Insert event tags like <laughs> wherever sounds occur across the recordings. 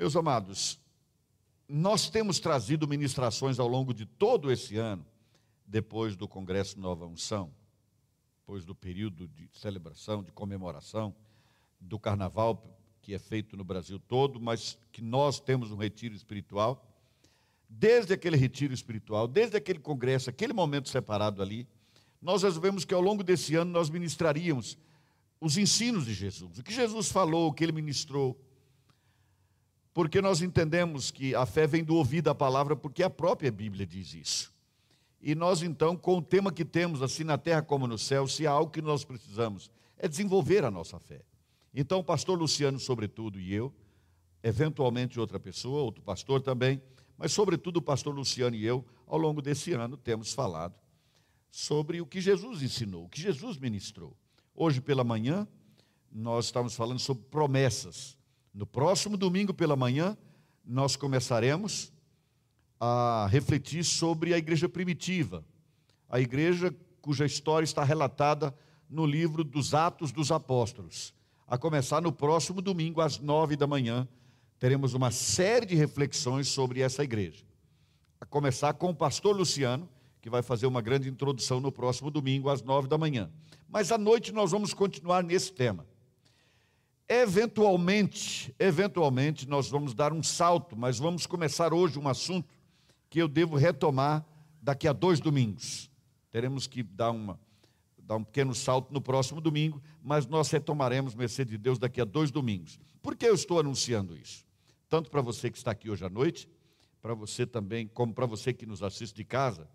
Meus amados, nós temos trazido ministrações ao longo de todo esse ano, depois do Congresso Nova Unção, depois do período de celebração, de comemoração, do carnaval que é feito no Brasil todo, mas que nós temos um retiro espiritual. Desde aquele retiro espiritual, desde aquele congresso, aquele momento separado ali, nós resolvemos que ao longo desse ano nós ministraríamos os ensinos de Jesus, o que Jesus falou, o que ele ministrou. Porque nós entendemos que a fé vem do ouvir da palavra, porque a própria Bíblia diz isso. E nós então, com o tema que temos, assim na terra como no céu, se há algo que nós precisamos, é desenvolver a nossa fé. Então, o pastor Luciano, sobretudo, e eu, eventualmente outra pessoa, outro pastor também, mas sobretudo o pastor Luciano e eu, ao longo desse ano, temos falado sobre o que Jesus ensinou, o que Jesus ministrou. Hoje pela manhã, nós estamos falando sobre promessas. No próximo domingo pela manhã, nós começaremos a refletir sobre a igreja primitiva, a igreja cuja história está relatada no livro dos Atos dos Apóstolos. A começar no próximo domingo, às nove da manhã, teremos uma série de reflexões sobre essa igreja. A começar com o pastor Luciano, que vai fazer uma grande introdução no próximo domingo, às nove da manhã. Mas à noite nós vamos continuar nesse tema. Eventualmente, eventualmente nós vamos dar um salto, mas vamos começar hoje um assunto que eu devo retomar daqui a dois domingos. Teremos que dar, uma, dar um pequeno salto no próximo domingo, mas nós retomaremos, mercê de Deus, daqui a dois domingos. Por que eu estou anunciando isso? Tanto para você que está aqui hoje à noite, para você também, como para você que nos assiste de casa,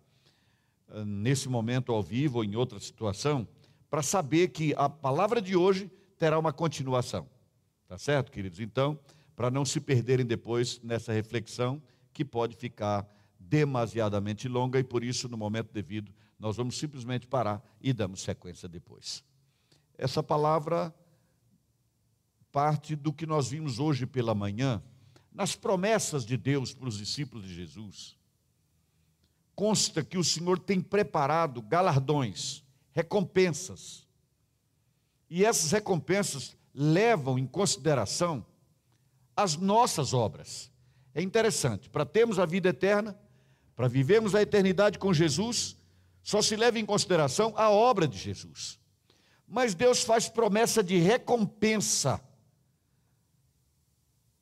ah, nesse momento ao vivo ou em outra situação, para saber que a palavra de hoje terá uma continuação. Tá certo, queridos? Então, para não se perderem depois nessa reflexão que pode ficar demasiadamente longa e por isso, no momento devido, nós vamos simplesmente parar e damos sequência depois. Essa palavra parte do que nós vimos hoje pela manhã, nas promessas de Deus para os discípulos de Jesus consta que o Senhor tem preparado galardões, recompensas. E essas recompensas levam em consideração as nossas obras. É interessante, para termos a vida eterna, para vivermos a eternidade com Jesus, só se leva em consideração a obra de Jesus. Mas Deus faz promessa de recompensa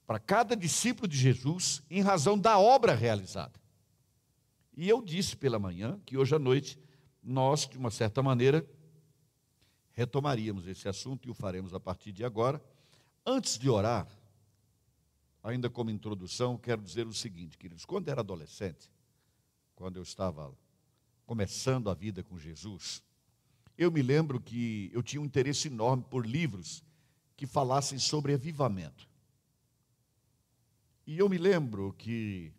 para cada discípulo de Jesus em razão da obra realizada. E eu disse pela manhã que hoje à noite nós, de uma certa maneira, retomaríamos esse assunto e o faremos a partir de agora. Antes de orar, ainda como introdução, quero dizer o seguinte, queridos: quando era adolescente, quando eu estava começando a vida com Jesus, eu me lembro que eu tinha um interesse enorme por livros que falassem sobre avivamento. E eu me lembro que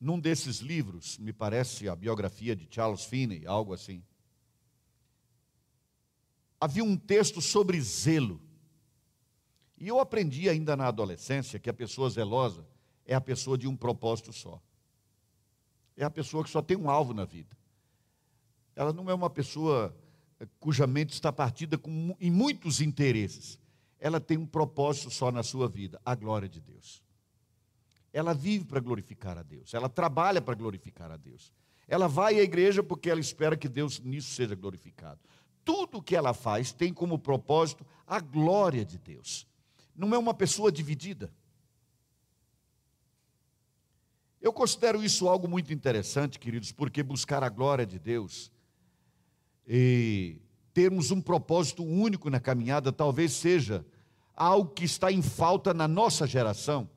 num desses livros, me parece a biografia de Charles Finney, algo assim, havia um texto sobre zelo. E eu aprendi ainda na adolescência que a pessoa zelosa é a pessoa de um propósito só. É a pessoa que só tem um alvo na vida. Ela não é uma pessoa eh, cuja mente está partida com, em muitos interesses. Ela tem um propósito só na sua vida, a glória de Deus. Ela vive para glorificar a Deus, ela trabalha para glorificar a Deus. Ela vai à igreja porque ela espera que Deus nisso seja glorificado. Tudo que ela faz tem como propósito a glória de Deus. Não é uma pessoa dividida. Eu considero isso algo muito interessante, queridos, porque buscar a glória de Deus e termos um propósito único na caminhada talvez seja algo que está em falta na nossa geração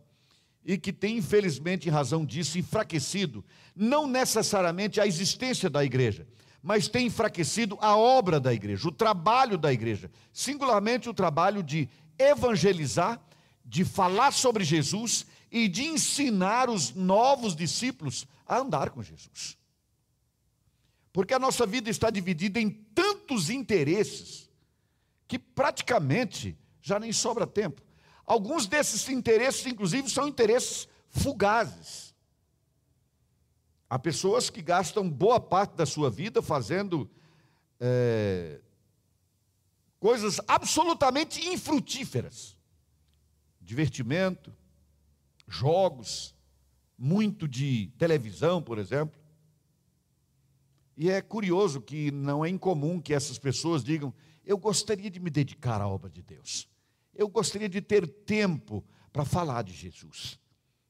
e que tem, infelizmente, em razão disso, enfraquecido, não necessariamente a existência da igreja, mas tem enfraquecido a obra da igreja, o trabalho da igreja, singularmente o trabalho de evangelizar, de falar sobre Jesus e de ensinar os novos discípulos a andar com Jesus. Porque a nossa vida está dividida em tantos interesses que praticamente já nem sobra tempo. Alguns desses interesses, inclusive, são interesses fugazes. Há pessoas que gastam boa parte da sua vida fazendo é, coisas absolutamente infrutíferas. Divertimento, jogos, muito de televisão, por exemplo. E é curioso que não é incomum que essas pessoas digam: Eu gostaria de me dedicar à obra de Deus. Eu gostaria de ter tempo para falar de Jesus.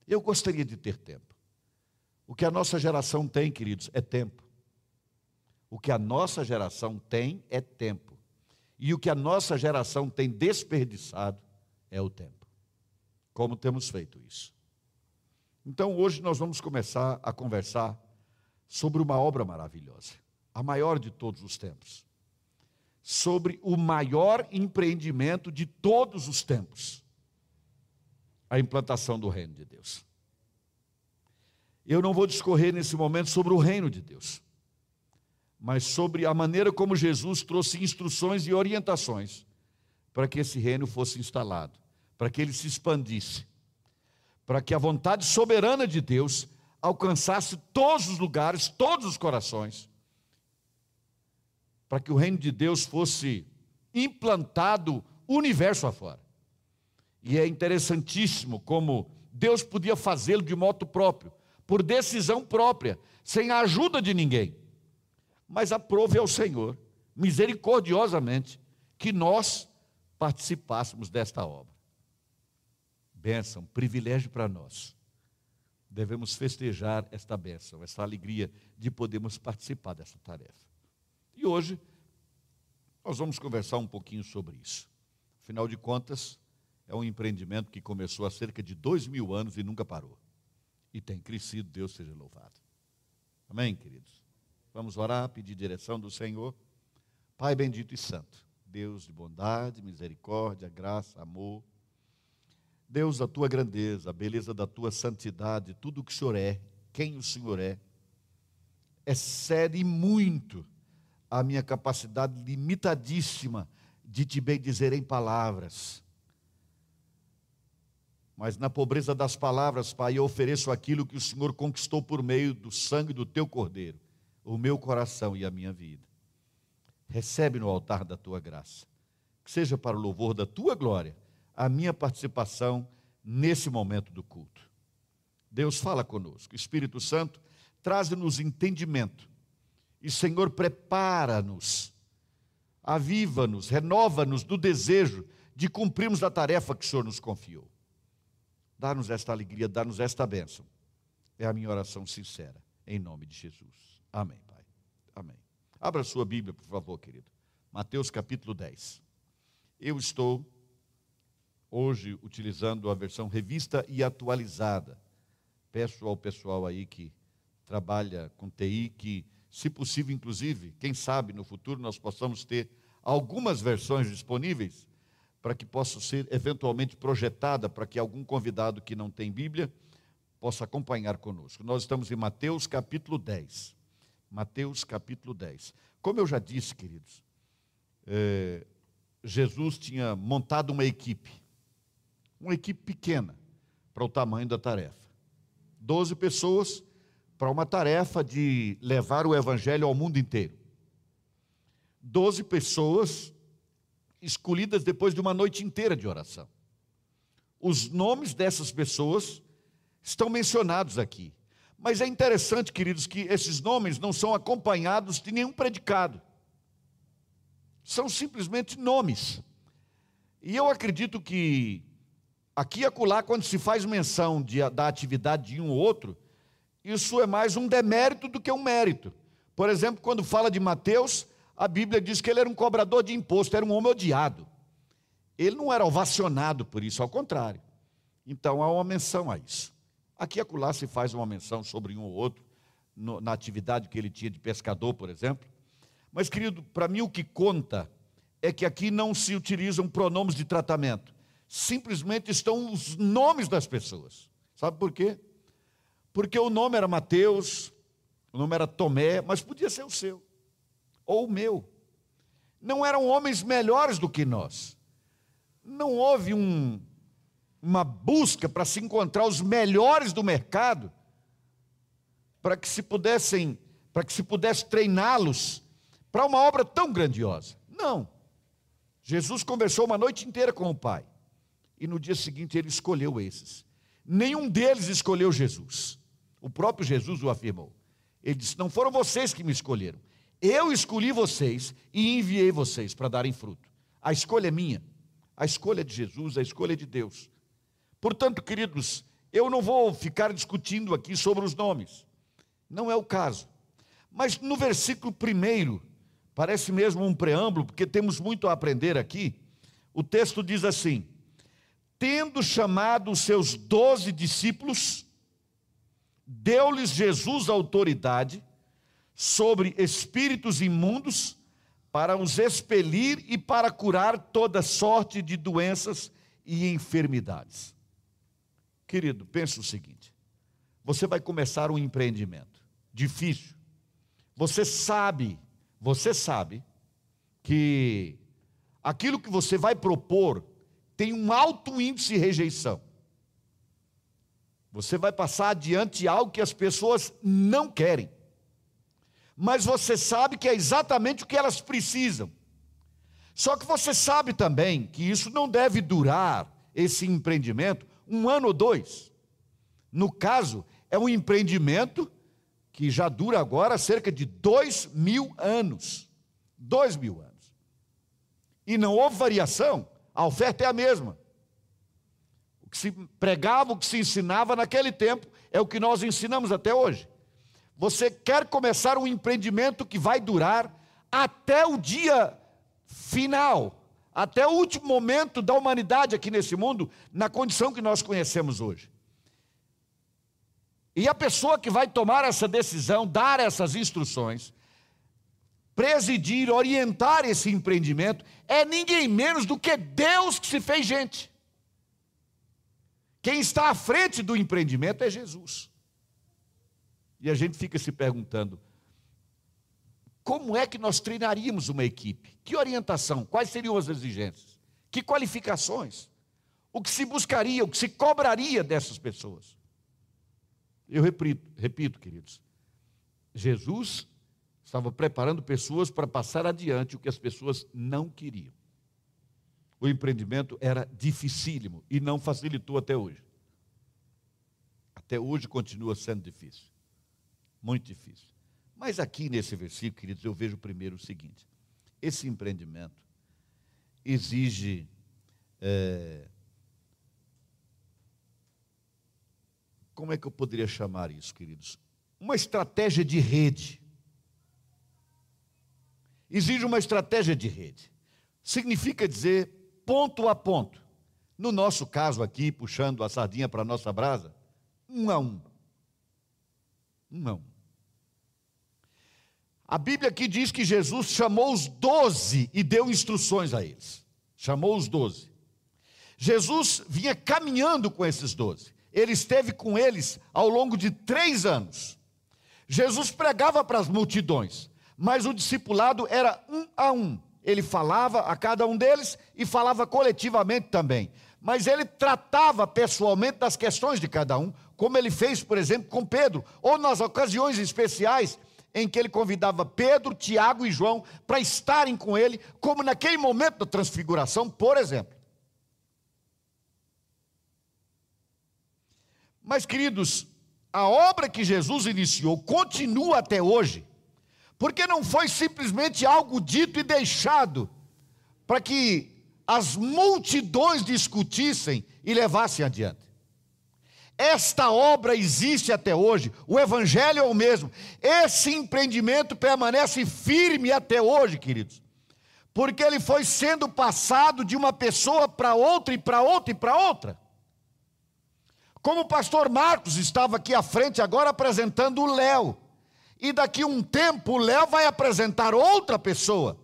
Eu gostaria de ter tempo. O que a nossa geração tem, queridos, é tempo. O que a nossa geração tem é tempo. E o que a nossa geração tem desperdiçado é o tempo. Como temos feito isso? Então, hoje nós vamos começar a conversar sobre uma obra maravilhosa, a maior de todos os tempos. Sobre o maior empreendimento de todos os tempos a implantação do reino de Deus. Eu não vou discorrer nesse momento sobre o reino de Deus, mas sobre a maneira como Jesus trouxe instruções e orientações para que esse reino fosse instalado, para que ele se expandisse, para que a vontade soberana de Deus alcançasse todos os lugares, todos os corações, para que o reino de Deus fosse implantado universo afora. E é interessantíssimo como Deus podia fazê-lo de modo próprio, por decisão própria, sem a ajuda de ninguém. Mas aprove ao Senhor, misericordiosamente, que nós participássemos desta obra. Bênção, privilégio para nós. Devemos festejar esta bênção, essa alegria de podermos participar dessa tarefa. E hoje, nós vamos conversar um pouquinho sobre isso. Afinal de contas, é um empreendimento que começou há cerca de dois mil anos e nunca parou. E tem crescido, Deus seja louvado. Amém, queridos? Vamos orar, pedir direção do Senhor. Pai bendito e santo, Deus de bondade, misericórdia, graça, amor. Deus da tua grandeza, a beleza da tua santidade, tudo o que o Senhor é, quem o Senhor é, excede muito a minha capacidade limitadíssima de te bem dizer em palavras mas na pobreza das palavras, Pai, eu ofereço aquilo que o Senhor conquistou por meio do sangue do teu cordeiro, o meu coração e a minha vida. Recebe no altar da tua graça, que seja para o louvor da tua glória, a minha participação nesse momento do culto. Deus fala conosco, Espírito Santo, traz-nos entendimento, e Senhor, prepara-nos, aviva-nos, renova-nos do desejo de cumprirmos a tarefa que o Senhor nos confiou. Dá-nos esta alegria, dá-nos esta bênção. É a minha oração sincera, em nome de Jesus. Amém, Pai. Amém. Abra sua Bíblia, por favor, querido. Mateus capítulo 10. Eu estou hoje utilizando a versão revista e atualizada. Peço ao pessoal aí que trabalha com TI que, se possível, inclusive, quem sabe no futuro nós possamos ter algumas versões disponíveis para que possa ser eventualmente projetada para que algum convidado que não tem Bíblia possa acompanhar conosco. Nós estamos em Mateus capítulo 10. Mateus capítulo 10. Como eu já disse, queridos, é, Jesus tinha montado uma equipe, uma equipe pequena para o tamanho da tarefa. Doze pessoas para uma tarefa de levar o evangelho ao mundo inteiro. Doze pessoas escolhidas depois de uma noite inteira de oração. Os nomes dessas pessoas estão mencionados aqui. Mas é interessante, queridos, que esses nomes não são acompanhados de nenhum predicado. São simplesmente nomes. E eu acredito que aqui e acolá, quando se faz menção de, da atividade de um ou outro, isso é mais um demérito do que um mérito. Por exemplo, quando fala de Mateus, a Bíblia diz que ele era um cobrador de imposto, era um homem odiado. Ele não era ovacionado por isso, ao contrário. Então há uma menção a isso. Aqui e acolá se faz uma menção sobre um ou outro, no, na atividade que ele tinha de pescador, por exemplo. Mas, querido, para mim o que conta é que aqui não se utilizam pronomes de tratamento. Simplesmente estão os nomes das pessoas. Sabe por quê? Porque o nome era Mateus, o nome era Tomé, mas podia ser o seu ou o meu. Não eram homens melhores do que nós. Não houve um, uma busca para se encontrar os melhores do mercado, para que se pudessem, para que se pudesse treiná-los para uma obra tão grandiosa. Não. Jesus conversou uma noite inteira com o Pai. E no dia seguinte ele escolheu esses. Nenhum deles escolheu Jesus. O próprio Jesus o afirmou. Ele disse: Não foram vocês que me escolheram. Eu escolhi vocês e enviei vocês para darem fruto. A escolha é minha. A escolha é de Jesus, a escolha é de Deus. Portanto, queridos, eu não vou ficar discutindo aqui sobre os nomes. Não é o caso. Mas no versículo primeiro, parece mesmo um preâmbulo, porque temos muito a aprender aqui. O texto diz assim: Tendo chamado os seus doze discípulos, deu-lhes Jesus autoridade sobre espíritos imundos para os expelir e para curar toda sorte de doenças e enfermidades. Querido, pense o seguinte: você vai começar um empreendimento difícil. Você sabe, você sabe que aquilo que você vai propor tem um alto índice de rejeição. Você vai passar adiante algo que as pessoas não querem. Mas você sabe que é exatamente o que elas precisam. Só que você sabe também que isso não deve durar, esse empreendimento, um ano ou dois. No caso, é um empreendimento que já dura agora cerca de dois mil anos. Dois mil anos. E não houve variação, a oferta é a mesma que se pregava, o que se ensinava naquele tempo, é o que nós ensinamos até hoje. Você quer começar um empreendimento que vai durar até o dia final, até o último momento da humanidade aqui nesse mundo, na condição que nós conhecemos hoje. E a pessoa que vai tomar essa decisão, dar essas instruções, presidir, orientar esse empreendimento, é ninguém menos do que Deus que se fez gente. Quem está à frente do empreendimento é Jesus. E a gente fica se perguntando: como é que nós treinaríamos uma equipe? Que orientação? Quais seriam as exigências? Que qualificações? O que se buscaria, o que se cobraria dessas pessoas? Eu repito, repito queridos, Jesus estava preparando pessoas para passar adiante o que as pessoas não queriam o empreendimento era dificílimo e não facilitou até hoje. Até hoje continua sendo difícil. Muito difícil. Mas aqui nesse versículo, queridos, eu vejo primeiro o seguinte: esse empreendimento exige é, como é que eu poderia chamar isso, queridos? Uma estratégia de rede. Exige uma estratégia de rede. Significa dizer ponto a ponto. No nosso caso aqui, puxando a sardinha para a nossa brasa, um a um. Um a um. A Bíblia aqui diz que Jesus chamou os doze e deu instruções a eles. Chamou os doze. Jesus vinha caminhando com esses doze. Ele esteve com eles ao longo de três anos. Jesus pregava para as multidões, mas o discipulado era um a um ele falava a cada um deles e falava coletivamente também. Mas ele tratava pessoalmente das questões de cada um, como ele fez, por exemplo, com Pedro, ou nas ocasiões especiais em que ele convidava Pedro, Tiago e João para estarem com ele, como naquele momento da transfiguração, por exemplo. Mas, queridos, a obra que Jesus iniciou continua até hoje porque não foi simplesmente algo dito e deixado para que as multidões discutissem e levassem adiante. Esta obra existe até hoje, o Evangelho é o mesmo. Esse empreendimento permanece firme até hoje, queridos, porque ele foi sendo passado de uma pessoa para outra e para outra e para outra. Como o pastor Marcos estava aqui à frente agora apresentando o Léo e daqui um tempo o Léo vai apresentar outra pessoa.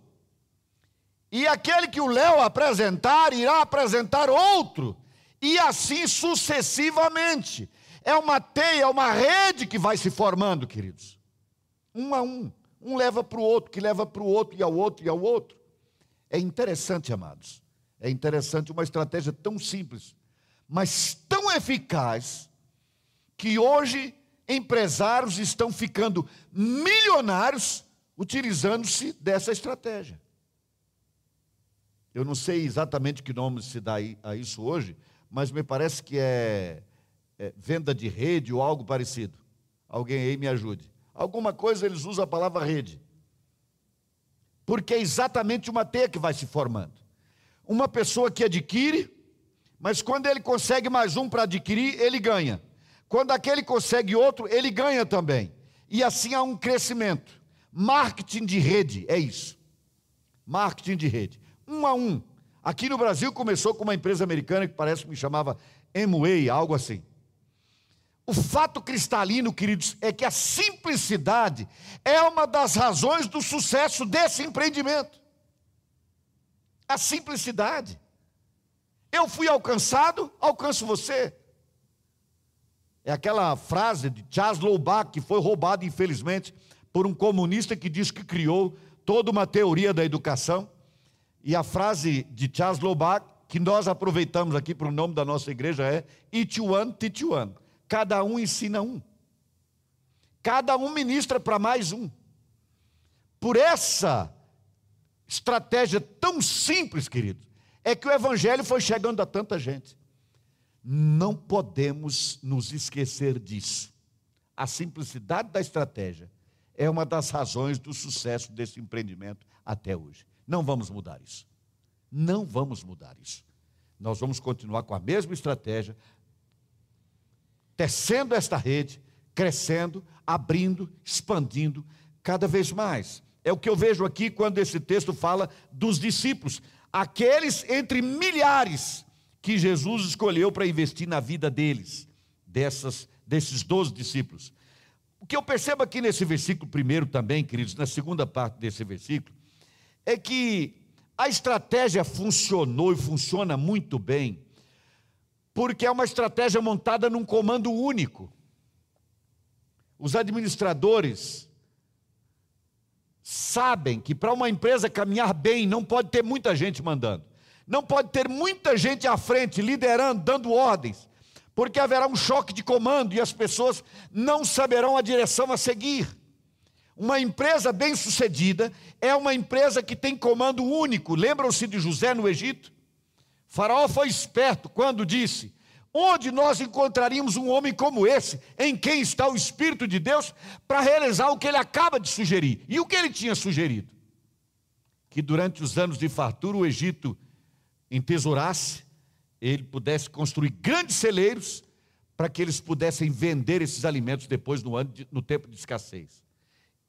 E aquele que o Léo apresentar irá apresentar outro, e assim sucessivamente. É uma teia, uma rede que vai se formando, queridos. Um a um. Um leva para o outro, que leva para o outro, e ao outro, e ao outro. É interessante, amados. É interessante uma estratégia tão simples, mas tão eficaz, que hoje empresários estão ficando milionários utilizando-se dessa estratégia. Eu não sei exatamente que nome se dá a isso hoje, mas me parece que é é, venda de rede ou algo parecido. Alguém aí me ajude. Alguma coisa eles usam a palavra rede. Porque é exatamente uma teia que vai se formando. Uma pessoa que adquire, mas quando ele consegue mais um para adquirir, ele ganha. Quando aquele consegue outro, ele ganha também. E assim há um crescimento. Marketing de rede, é isso. Marketing de rede. Um a um. Aqui no Brasil começou com uma empresa americana que parece que me chamava Amway, algo assim. O fato cristalino, queridos, é que a simplicidade é uma das razões do sucesso desse empreendimento. A simplicidade. Eu fui alcançado, alcanço você. É aquela frase de Charles Loubach que foi roubada, infelizmente, por um comunista que diz que criou toda uma teoria da educação. E a frase de Charles Loubach, que nós aproveitamos aqui para o nome da nossa igreja, é Each one, teach one. Cada um ensina um. Cada um ministra para mais um. Por essa estratégia tão simples, querido, é que o evangelho foi chegando a tanta gente. Não podemos nos esquecer disso. A simplicidade da estratégia é uma das razões do sucesso desse empreendimento até hoje. Não vamos mudar isso. Não vamos mudar isso. Nós vamos continuar com a mesma estratégia, tecendo esta rede, crescendo, abrindo, expandindo cada vez mais. É o que eu vejo aqui quando esse texto fala dos discípulos, aqueles entre milhares que Jesus escolheu para investir na vida deles, dessas, desses doze discípulos. O que eu percebo aqui nesse versículo primeiro também, queridos, na segunda parte desse versículo, é que a estratégia funcionou e funciona muito bem porque é uma estratégia montada num comando único. Os administradores sabem que para uma empresa caminhar bem não pode ter muita gente mandando, não pode ter muita gente à frente, liderando, dando ordens, porque haverá um choque de comando e as pessoas não saberão a direção a seguir. Uma empresa bem-sucedida é uma empresa que tem comando único. Lembram-se de José no Egito? Faraó foi esperto quando disse: Onde nós encontraríamos um homem como esse, em quem está o Espírito de Deus, para realizar o que ele acaba de sugerir? E o que ele tinha sugerido? Que durante os anos de fartura o Egito entesourasse, ele pudesse construir grandes celeiros, para que eles pudessem vender esses alimentos depois no, ano de, no tempo de escassez.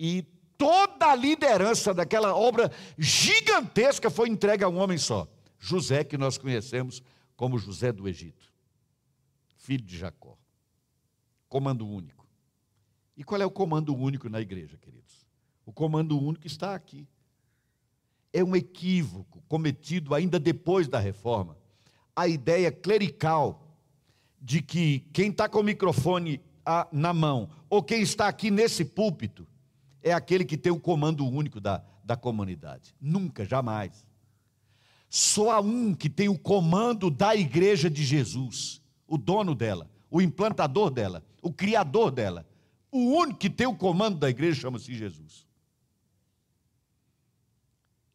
E toda a liderança daquela obra gigantesca foi entregue a um homem só. José, que nós conhecemos como José do Egito, filho de Jacó. Comando único. E qual é o comando único na igreja, queridos? O comando único está aqui. É um equívoco cometido ainda depois da reforma. A ideia clerical de que quem está com o microfone na mão, ou quem está aqui nesse púlpito, é aquele que tem o comando único da, da comunidade. Nunca, jamais. Só há um que tem o comando da igreja de Jesus, o dono dela, o implantador dela, o criador dela. O único que tem o comando da igreja chama-se Jesus.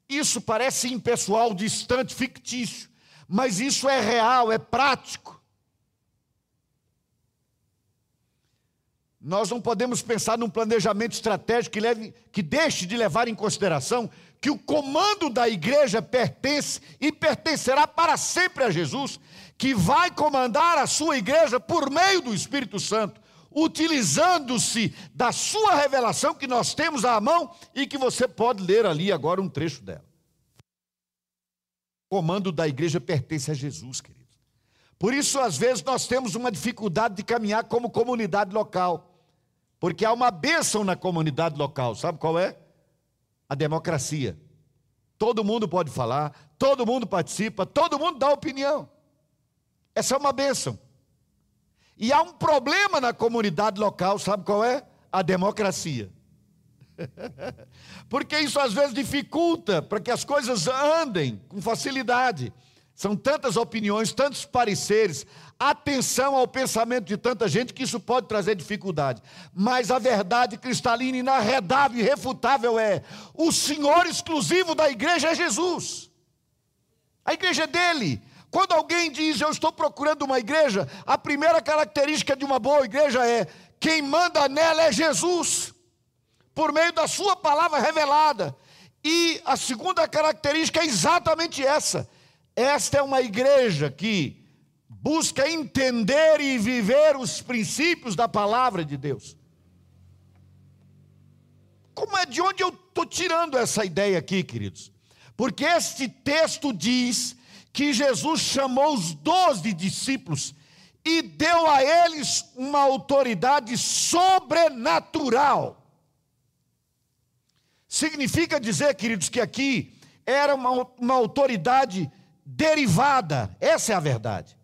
Isso parece impessoal, distante, fictício, mas isso é real, é prático. Nós não podemos pensar num planejamento estratégico que, leve, que deixe de levar em consideração que o comando da igreja pertence e pertencerá para sempre a Jesus, que vai comandar a sua igreja por meio do Espírito Santo, utilizando-se da sua revelação que nós temos à mão e que você pode ler ali agora um trecho dela. O comando da igreja pertence a Jesus, querido. Por isso, às vezes, nós temos uma dificuldade de caminhar como comunidade local. Porque há uma bênção na comunidade local, sabe qual é? A democracia. Todo mundo pode falar, todo mundo participa, todo mundo dá opinião. Essa é uma bênção. E há um problema na comunidade local, sabe qual é? A democracia. <laughs> Porque isso às vezes dificulta para que as coisas andem com facilidade. São tantas opiniões, tantos pareceres, atenção ao pensamento de tanta gente que isso pode trazer dificuldade. Mas a verdade cristalina, inarredável irrefutável é: o Senhor exclusivo da igreja é Jesus. A igreja é dele. Quando alguém diz eu estou procurando uma igreja, a primeira característica de uma boa igreja é quem manda nela é Jesus, por meio da sua palavra revelada. E a segunda característica é exatamente essa. Esta é uma igreja que busca entender e viver os princípios da palavra de Deus. Como é de onde eu estou tirando essa ideia aqui, queridos? Porque este texto diz que Jesus chamou os doze discípulos e deu a eles uma autoridade sobrenatural. Significa dizer, queridos, que aqui era uma, uma autoridade derivada, essa é a verdade.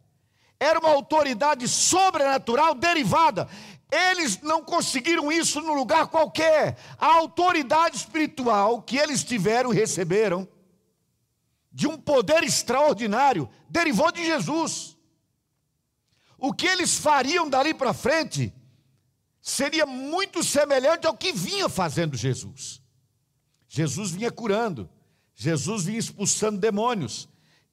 Era uma autoridade sobrenatural derivada. Eles não conseguiram isso num lugar qualquer. A autoridade espiritual que eles tiveram e receberam, de um poder extraordinário, derivou de Jesus o que eles fariam dali para frente seria muito semelhante ao que vinha fazendo Jesus. Jesus vinha curando, Jesus vinha expulsando demônios.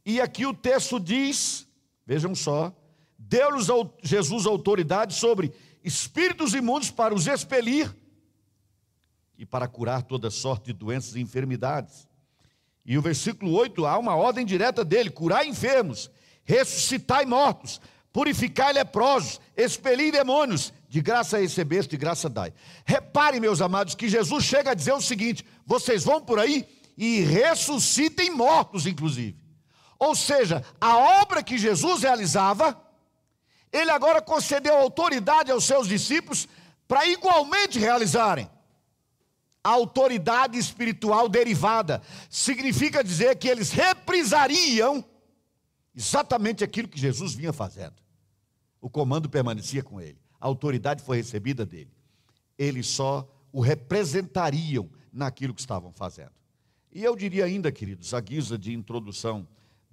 E aqui o texto diz, vejam só, deu-lhes Jesus autoridade sobre espíritos imundos para os expelir e para curar toda sorte de doenças e enfermidades. E o versículo 8 há uma ordem direta dele: curar enfermos, ressuscitar mortos, purificai leprosos, expelir demônios, de graça recebeste, de graça dai. Repare, meus amados, que Jesus chega a dizer o seguinte: vocês vão por aí e ressuscitem mortos, inclusive. Ou seja, a obra que Jesus realizava, ele agora concedeu autoridade aos seus discípulos para igualmente realizarem. A autoridade espiritual derivada significa dizer que eles reprisariam Exatamente aquilo que Jesus vinha fazendo. O comando permanecia com ele, a autoridade foi recebida dele. Eles só o representariam naquilo que estavam fazendo. E eu diria ainda, queridos, a guisa de introdução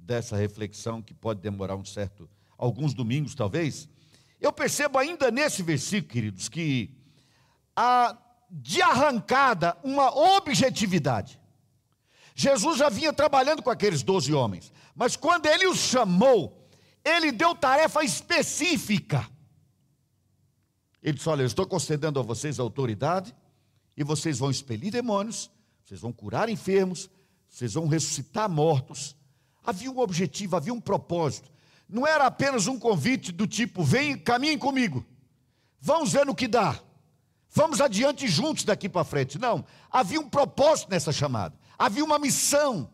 dessa reflexão que pode demorar um certo alguns domingos talvez, eu percebo ainda nesse versículo, queridos, que há de arrancada uma objetividade. Jesus já vinha trabalhando com aqueles doze homens, mas quando ele os chamou, ele deu tarefa específica. Ele disse: Olha, eu estou concedendo a vocês autoridade, e vocês vão expelir demônios, vocês vão curar enfermos, vocês vão ressuscitar mortos. Havia um objetivo, havia um propósito. Não era apenas um convite do tipo: vem, caminhem comigo, vamos ver no que dá, vamos adiante juntos daqui para frente. Não, havia um propósito nessa chamada havia uma missão.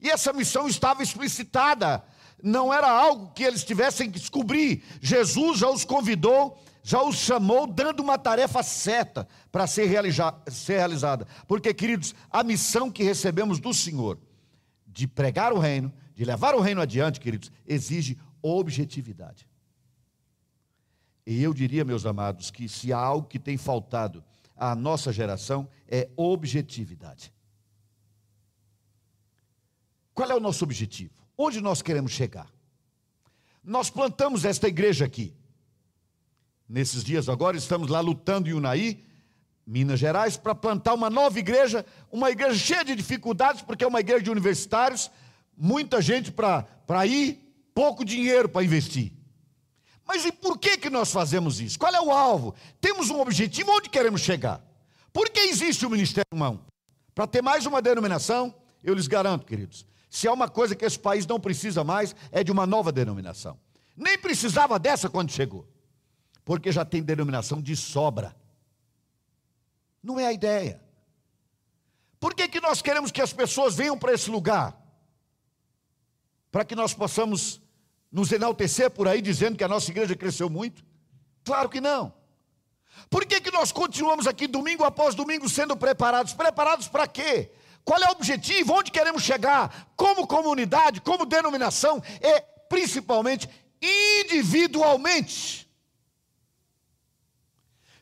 E essa missão estava explicitada, não era algo que eles tivessem que descobrir. Jesus já os convidou, já os chamou, dando uma tarefa certa para ser, ser realizada. Porque, queridos, a missão que recebemos do Senhor, de pregar o reino, de levar o reino adiante, queridos, exige objetividade. E eu diria, meus amados, que se há algo que tem faltado à nossa geração, é objetividade. Qual é o nosso objetivo? Onde nós queremos chegar? Nós plantamos esta igreja aqui. Nesses dias agora estamos lá lutando em Unai, Minas Gerais, para plantar uma nova igreja, uma igreja cheia de dificuldades, porque é uma igreja de universitários, muita gente para ir, pouco dinheiro para investir. Mas e por que, que nós fazemos isso? Qual é o alvo? Temos um objetivo, onde queremos chegar? Por que existe o Ministério Humano? Para ter mais uma denominação, eu lhes garanto, queridos, se há uma coisa que esse país não precisa mais, é de uma nova denominação. Nem precisava dessa quando chegou, porque já tem denominação de sobra. Não é a ideia. Por que, que nós queremos que as pessoas venham para esse lugar? Para que nós possamos nos enaltecer por aí dizendo que a nossa igreja cresceu muito? Claro que não. Por que, que nós continuamos aqui domingo após domingo sendo preparados? Preparados para quê? Qual é o objetivo? Onde queremos chegar? Como comunidade, como denominação e principalmente individualmente.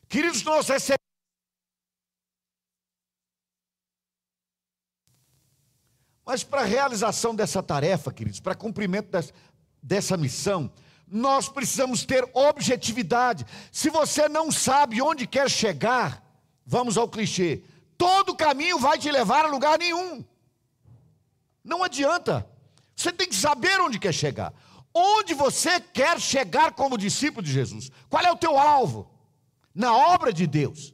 Queridos, nós recebemos. Mas para a realização dessa tarefa, queridos, para cumprimento dessa, dessa missão, nós precisamos ter objetividade. Se você não sabe onde quer chegar, vamos ao clichê todo caminho vai te levar a lugar nenhum. Não adianta. Você tem que saber onde quer chegar. Onde você quer chegar como discípulo de Jesus? Qual é o teu alvo? Na obra de Deus.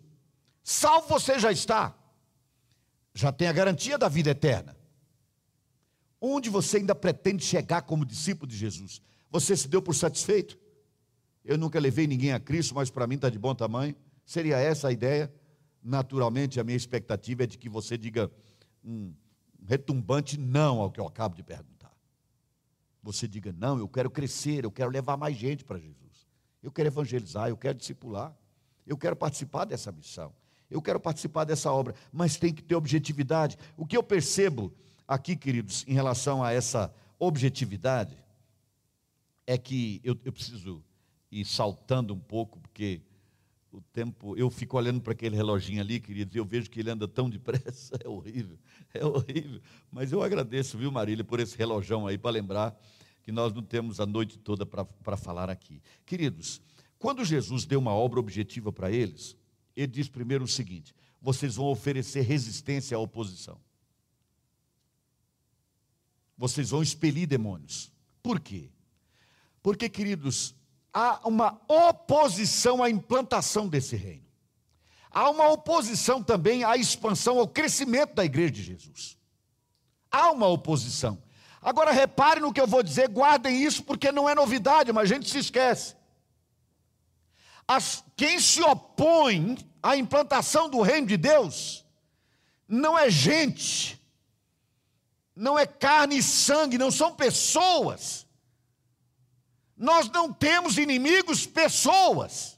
Salvo você já está. Já tem a garantia da vida eterna. Onde você ainda pretende chegar como discípulo de Jesus? Você se deu por satisfeito? Eu nunca levei ninguém a Cristo, mas para mim está de bom tamanho. Seria essa a ideia? Naturalmente, a minha expectativa é de que você diga um retumbante não ao que eu acabo de perguntar você diga: não, eu quero crescer, eu quero levar mais gente para Jesus, eu quero evangelizar, eu quero discipular, eu quero participar dessa missão, eu quero participar dessa obra, mas tem que ter objetividade. O que eu percebo aqui, queridos, em relação a essa objetividade, é que eu, eu preciso ir saltando um pouco, porque o tempo, eu fico olhando para aquele reloginho ali, queridos, e eu vejo que ele anda tão depressa, <laughs> é horrível, é horrível. Mas eu agradeço, viu, Marília, por esse relojão aí, para lembrar que nós não temos a noite toda para falar aqui. Queridos, quando Jesus deu uma obra objetiva para eles, ele diz primeiro o seguinte: vocês vão oferecer resistência à oposição. Vocês vão expelir demônios. Por quê? Porque, queridos, há uma oposição à implantação desse reino. Há uma oposição também à expansão, ao crescimento da igreja de Jesus. Há uma oposição. Agora repare no que eu vou dizer, guardem isso porque não é novidade, mas a gente se esquece. As, quem se opõe à implantação do reino de Deus não é gente, não é carne e sangue, não são pessoas nós não temos inimigos, pessoas.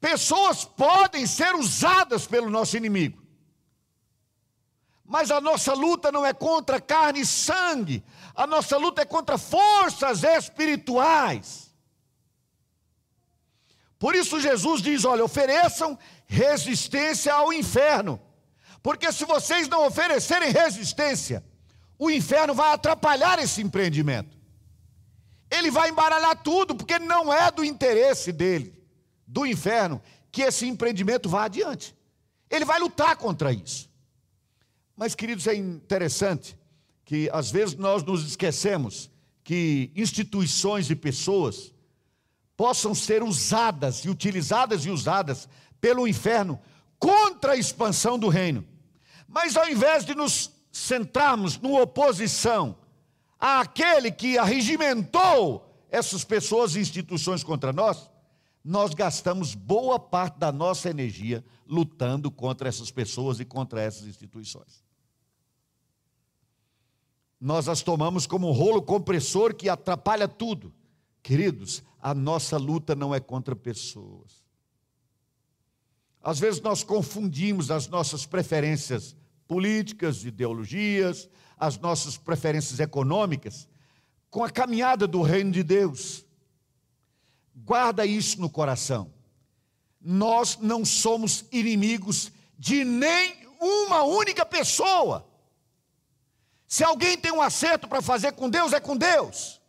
Pessoas podem ser usadas pelo nosso inimigo. Mas a nossa luta não é contra carne e sangue, a nossa luta é contra forças espirituais. Por isso Jesus diz: olha, ofereçam resistência ao inferno, porque se vocês não oferecerem resistência, o inferno vai atrapalhar esse empreendimento ele vai embaralhar tudo, porque não é do interesse dele, do inferno, que esse empreendimento vá adiante. Ele vai lutar contra isso. Mas, queridos, é interessante que às vezes nós nos esquecemos que instituições e pessoas possam ser usadas e utilizadas e usadas pelo inferno contra a expansão do reino. Mas ao invés de nos centrarmos numa oposição àquele que arregimentou essas pessoas e instituições contra nós, nós gastamos boa parte da nossa energia lutando contra essas pessoas e contra essas instituições. Nós as tomamos como um rolo compressor que atrapalha tudo. Queridos, a nossa luta não é contra pessoas. Às vezes nós confundimos as nossas preferências políticas, ideologias, as nossas preferências econômicas com a caminhada do reino de Deus. Guarda isso no coração. Nós não somos inimigos de nem uma única pessoa. Se alguém tem um acerto para fazer com Deus, é com Deus.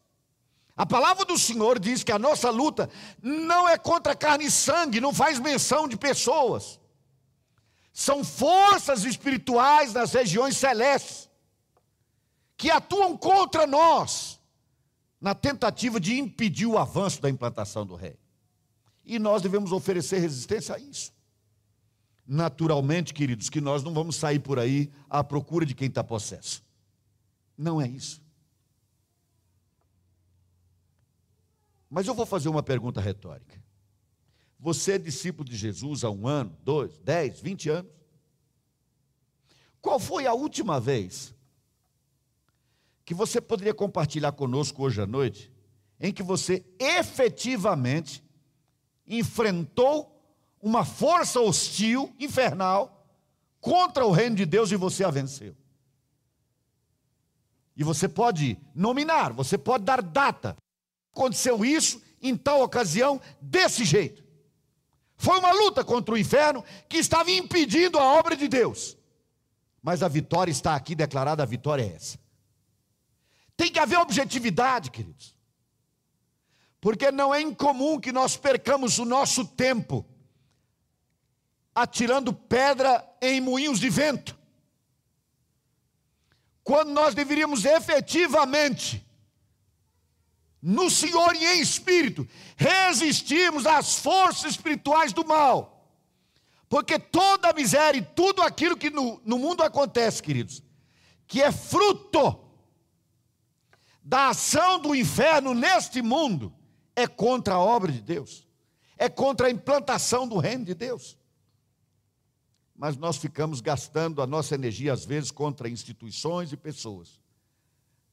A palavra do Senhor diz que a nossa luta não é contra carne e sangue, não faz menção de pessoas. São forças espirituais nas regiões celestes que atuam contra nós na tentativa de impedir o avanço da implantação do rei. E nós devemos oferecer resistência a isso. Naturalmente, queridos, que nós não vamos sair por aí à procura de quem está possesso. Não é isso. Mas eu vou fazer uma pergunta retórica. Você é discípulo de Jesus há um ano, dois, dez, vinte anos? Qual foi a última vez que você poderia compartilhar conosco hoje à noite, em que você efetivamente enfrentou uma força hostil, infernal, contra o reino de Deus e você a venceu. E você pode nominar, você pode dar data. Aconteceu isso em tal ocasião, desse jeito. Foi uma luta contra o inferno que estava impedindo a obra de Deus. Mas a vitória está aqui declarada, a vitória é essa. Tem que haver objetividade, queridos. Porque não é incomum que nós percamos o nosso tempo atirando pedra em moinhos de vento. quando nós deveríamos efetivamente, no Senhor e em espírito, resistirmos às forças espirituais do mal. Porque toda a miséria e tudo aquilo que no, no mundo acontece, queridos, que é fruto da ação do inferno neste mundo, é contra a obra de Deus, é contra a implantação do reino de Deus. Mas nós ficamos gastando a nossa energia, às vezes, contra instituições e pessoas,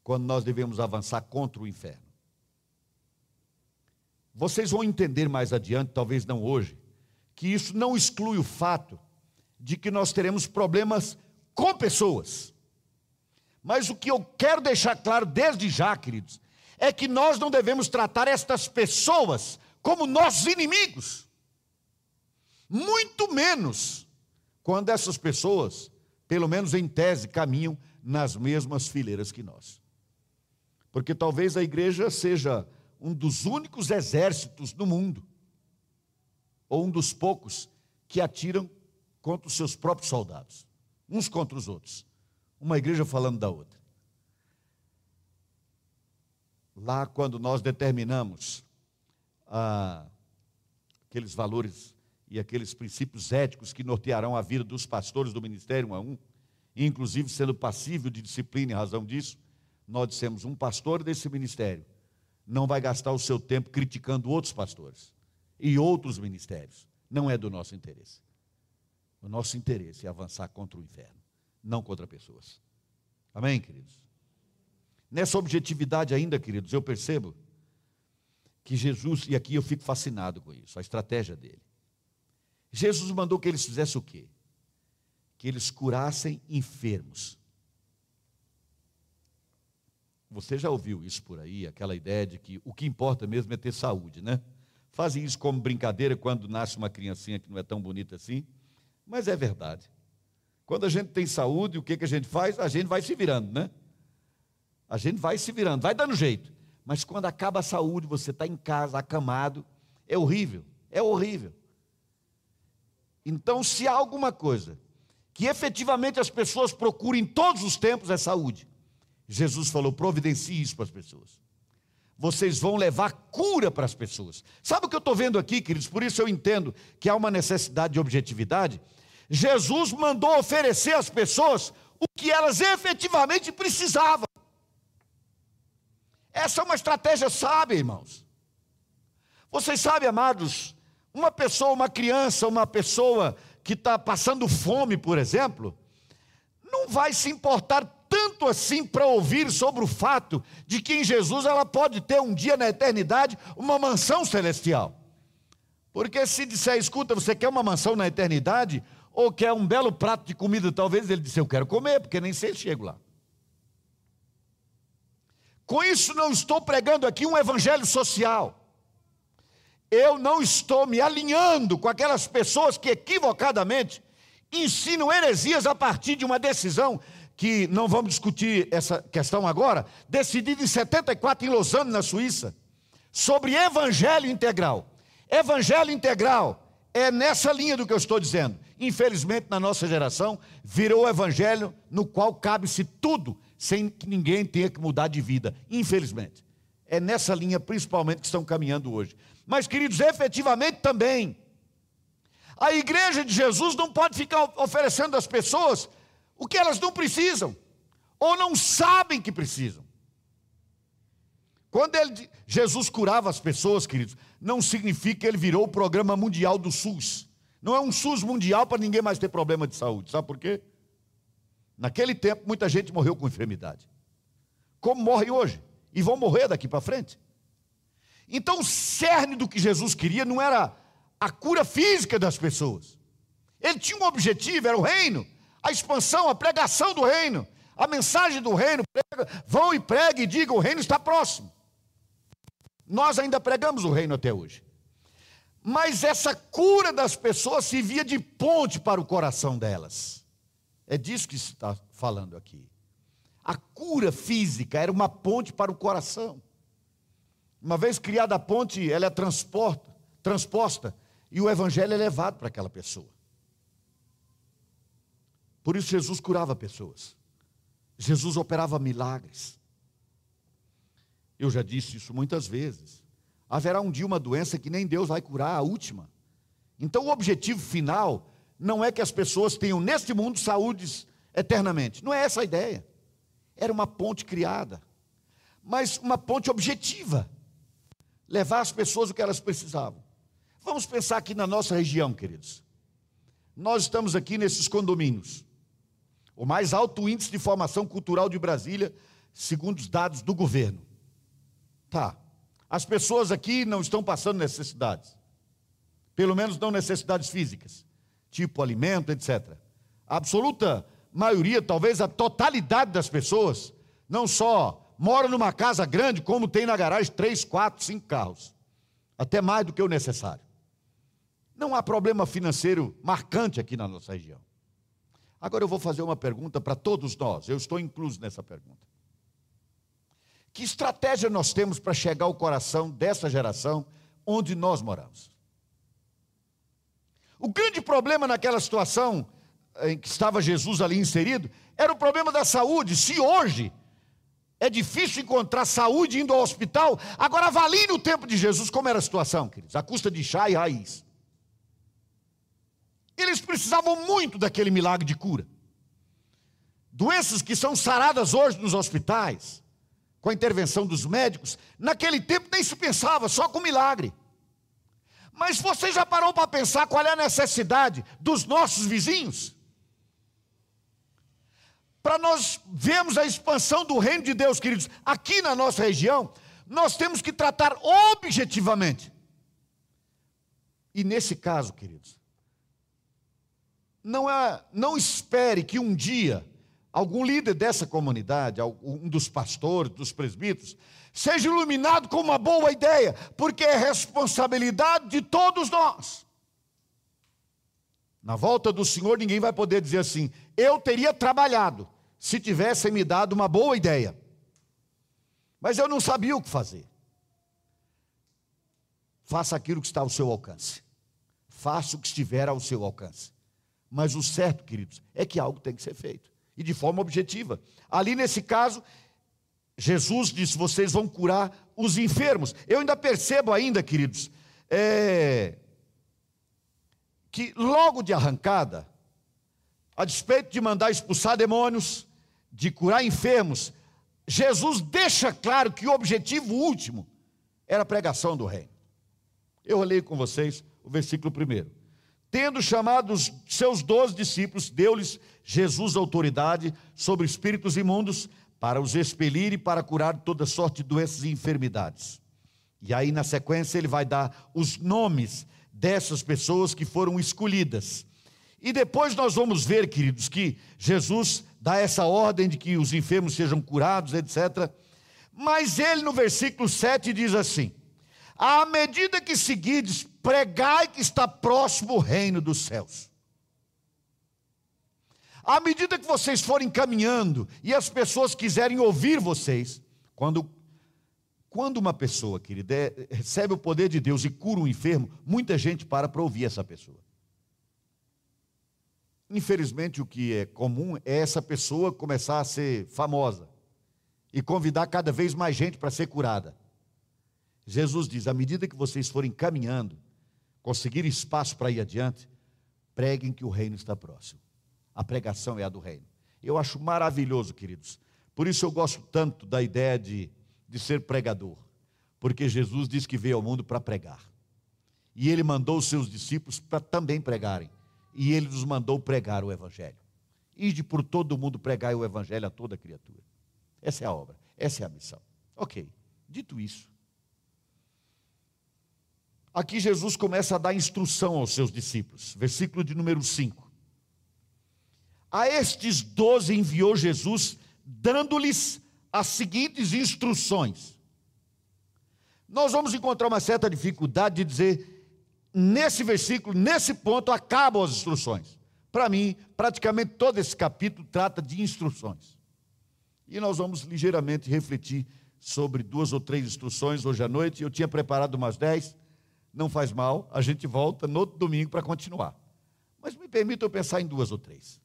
quando nós devemos avançar contra o inferno. Vocês vão entender mais adiante, talvez não hoje, que isso não exclui o fato de que nós teremos problemas com pessoas. Mas o que eu quero deixar claro desde já, queridos, é que nós não devemos tratar estas pessoas como nossos inimigos. Muito menos quando essas pessoas, pelo menos em tese, caminham nas mesmas fileiras que nós. Porque talvez a igreja seja um dos únicos exércitos no mundo, ou um dos poucos que atiram contra os seus próprios soldados, uns contra os outros. Uma igreja falando da outra. Lá, quando nós determinamos ah, aqueles valores e aqueles princípios éticos que nortearão a vida dos pastores do ministério um a um, inclusive sendo passível de disciplina em razão disso, nós dissemos: um pastor desse ministério não vai gastar o seu tempo criticando outros pastores e outros ministérios. Não é do nosso interesse. O nosso interesse é avançar contra o inferno, não contra pessoas. Amém, queridos? Nessa objetividade ainda, queridos, eu percebo que Jesus, e aqui eu fico fascinado com isso, a estratégia dele. Jesus mandou que eles fizessem o quê? Que eles curassem enfermos. Você já ouviu isso por aí, aquela ideia de que o que importa mesmo é ter saúde, né? Fazem isso como brincadeira quando nasce uma criancinha que não é tão bonita assim, mas é verdade. Quando a gente tem saúde, o que, que a gente faz? A gente vai se virando, né? A gente vai se virando, vai dando jeito. Mas quando acaba a saúde, você está em casa, acamado, é horrível, é horrível. Então, se há alguma coisa que efetivamente as pessoas procuram em todos os tempos, é saúde. Jesus falou: providencie isso para as pessoas. Vocês vão levar cura para as pessoas. Sabe o que eu estou vendo aqui, queridos? Por isso eu entendo que há uma necessidade de objetividade. Jesus mandou oferecer às pessoas o que elas efetivamente precisavam. Essa é uma estratégia sábia, irmãos. Vocês sabem, amados, uma pessoa, uma criança, uma pessoa que está passando fome, por exemplo, não vai se importar tanto assim para ouvir sobre o fato de que em Jesus ela pode ter um dia na eternidade uma mansão celestial. Porque se disser, escuta, você quer uma mansão na eternidade, ou quer um belo prato de comida, talvez ele disse, eu quero comer, porque nem sei se chego lá. Com isso, não estou pregando aqui um evangelho social. Eu não estou me alinhando com aquelas pessoas que equivocadamente ensinam heresias a partir de uma decisão que não vamos discutir essa questão agora, decidida em 74 em Lausanne, na Suíça, sobre evangelho integral. Evangelho integral é nessa linha do que eu estou dizendo. Infelizmente, na nossa geração, virou o evangelho no qual cabe-se tudo sem que ninguém tenha que mudar de vida, infelizmente. É nessa linha, principalmente, que estão caminhando hoje. Mas, queridos, efetivamente também, a igreja de Jesus não pode ficar oferecendo às pessoas o que elas não precisam, ou não sabem que precisam. Quando ele, Jesus curava as pessoas, queridos, não significa que ele virou o programa mundial do SUS. Não é um SUS mundial para ninguém mais ter problema de saúde. Sabe por quê? Naquele tempo, muita gente morreu com enfermidade. Como morrem hoje. E vão morrer daqui para frente. Então, o cerne do que Jesus queria não era a cura física das pessoas. Ele tinha um objetivo, era o reino, a expansão, a pregação do reino, a mensagem do reino. Prega, vão e preguem e digam: o reino está próximo. Nós ainda pregamos o reino até hoje. Mas essa cura das pessoas se via de ponte para o coração delas. É disso que se está falando aqui. A cura física era uma ponte para o coração. Uma vez criada a ponte, ela é transporta, transposta e o evangelho é levado para aquela pessoa. Por isso Jesus curava pessoas. Jesus operava milagres. Eu já disse isso muitas vezes. Haverá um dia uma doença que nem Deus vai curar, a última. Então o objetivo final não é que as pessoas tenham neste mundo saúdes eternamente. Não é essa a ideia. Era uma ponte criada, mas uma ponte objetiva levar às pessoas o que elas precisavam. Vamos pensar aqui na nossa região, queridos. Nós estamos aqui nesses condomínios. O mais alto índice de formação cultural de Brasília, segundo os dados do governo. Tá. As pessoas aqui não estão passando necessidades. Pelo menos não necessidades físicas, tipo alimento, etc. A absoluta maioria, talvez a totalidade das pessoas, não só mora numa casa grande, como tem na garagem três, quatro, cinco carros. Até mais do que o necessário. Não há problema financeiro marcante aqui na nossa região. Agora eu vou fazer uma pergunta para todos nós, eu estou incluso nessa pergunta. Que estratégia nós temos para chegar ao coração dessa geração onde nós moramos? O grande problema naquela situação em que estava Jesus ali inserido era o problema da saúde. Se hoje é difícil encontrar saúde indo ao hospital. Agora avalie no tempo de Jesus como era a situação, queridos, a custa de chá e raiz. Eles precisavam muito daquele milagre de cura. Doenças que são saradas hoje nos hospitais, com a intervenção dos médicos, naquele tempo nem se pensava, só com milagre. Mas você já parou para pensar qual é a necessidade dos nossos vizinhos? para nós vermos a expansão do reino de Deus, queridos, aqui na nossa região, nós temos que tratar objetivamente. E nesse caso, queridos, não, é, não espere que um dia algum líder dessa comunidade, um dos pastores, dos presbíteros, seja iluminado com uma boa ideia, porque é responsabilidade de todos nós. Na volta do Senhor, ninguém vai poder dizer assim: eu teria trabalhado, se tivessem me dado uma boa ideia. Mas eu não sabia o que fazer. Faça aquilo que está ao seu alcance. Faça o que estiver ao seu alcance. Mas o certo, queridos, é que algo tem que ser feito. E de forma objetiva. Ali nesse caso, Jesus disse: vocês vão curar os enfermos. Eu ainda percebo ainda, queridos, é, que logo de arrancada, a despeito de mandar expulsar demônios, de curar enfermos, Jesus deixa claro que o objetivo último era a pregação do reino. Eu olhei com vocês o versículo primeiro. Tendo chamado os seus doze discípulos, deu-lhes Jesus autoridade sobre espíritos imundos para os expelir e para curar toda sorte de doenças e enfermidades. E aí, na sequência, ele vai dar os nomes dessas pessoas que foram escolhidas. E depois nós vamos ver, queridos, que Jesus dá essa ordem de que os enfermos sejam curados, etc. Mas ele no versículo 7 diz assim: À medida que seguides, pregai que está próximo o reino dos céus. À medida que vocês forem caminhando e as pessoas quiserem ouvir vocês, quando, quando uma pessoa, querida, é, recebe o poder de Deus e cura um enfermo, muita gente para para ouvir essa pessoa. Infelizmente, o que é comum é essa pessoa começar a ser famosa e convidar cada vez mais gente para ser curada. Jesus diz: à medida que vocês forem caminhando, conseguir espaço para ir adiante, preguem que o reino está próximo. A pregação é a do reino. Eu acho maravilhoso, queridos. Por isso eu gosto tanto da ideia de, de ser pregador. Porque Jesus diz que veio ao mundo para pregar. E ele mandou os seus discípulos para também pregarem e ele nos mandou pregar o Evangelho. Ide por todo mundo pregar o Evangelho a toda criatura. Essa é a obra, essa é a missão. Ok, dito isso, aqui Jesus começa a dar instrução aos seus discípulos, versículo de número 5. A estes doze enviou Jesus, dando-lhes as seguintes instruções. Nós vamos encontrar uma certa dificuldade de dizer nesse versículo, nesse ponto, acabam as instruções. Para mim, praticamente todo esse capítulo trata de instruções. E nós vamos ligeiramente refletir sobre duas ou três instruções hoje à noite. Eu tinha preparado umas dez, não faz mal, a gente volta no outro domingo para continuar. Mas me permita eu pensar em duas ou três.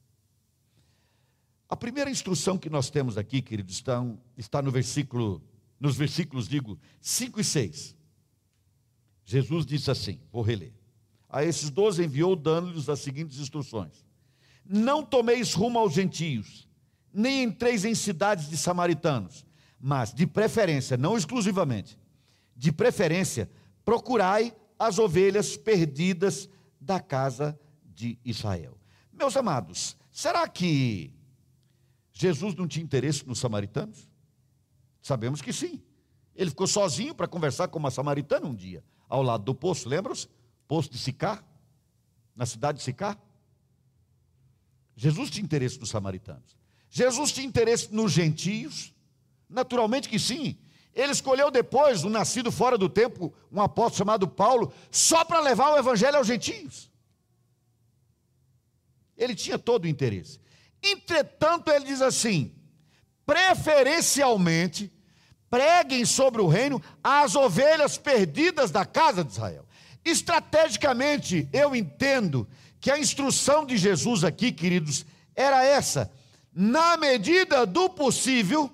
A primeira instrução que nós temos aqui, queridos, está, está no versículo, nos versículos, digo, 5 e 6. Jesus disse assim: vou reler. A esses doze enviou, dando-lhes as seguintes instruções: Não tomeis rumo aos gentios, nem entreis em cidades de samaritanos, mas, de preferência, não exclusivamente, de preferência, procurai as ovelhas perdidas da casa de Israel. Meus amados, será que Jesus não tinha interesse nos samaritanos? Sabemos que sim. Ele ficou sozinho para conversar com uma samaritana um dia ao lado do poço, lembram-se? Poço de Sicá, na cidade de Sicá. Jesus tinha interesse nos samaritanos. Jesus tinha interesse nos gentios? Naturalmente que sim. Ele escolheu depois, um nascido fora do tempo, um apóstolo chamado Paulo, só para levar o evangelho aos gentios. Ele tinha todo o interesse. Entretanto, ele diz assim: preferencialmente, preguem sobre o reino as ovelhas perdidas da casa de Israel. Estrategicamente, eu entendo que a instrução de Jesus aqui, queridos, era essa: na medida do possível,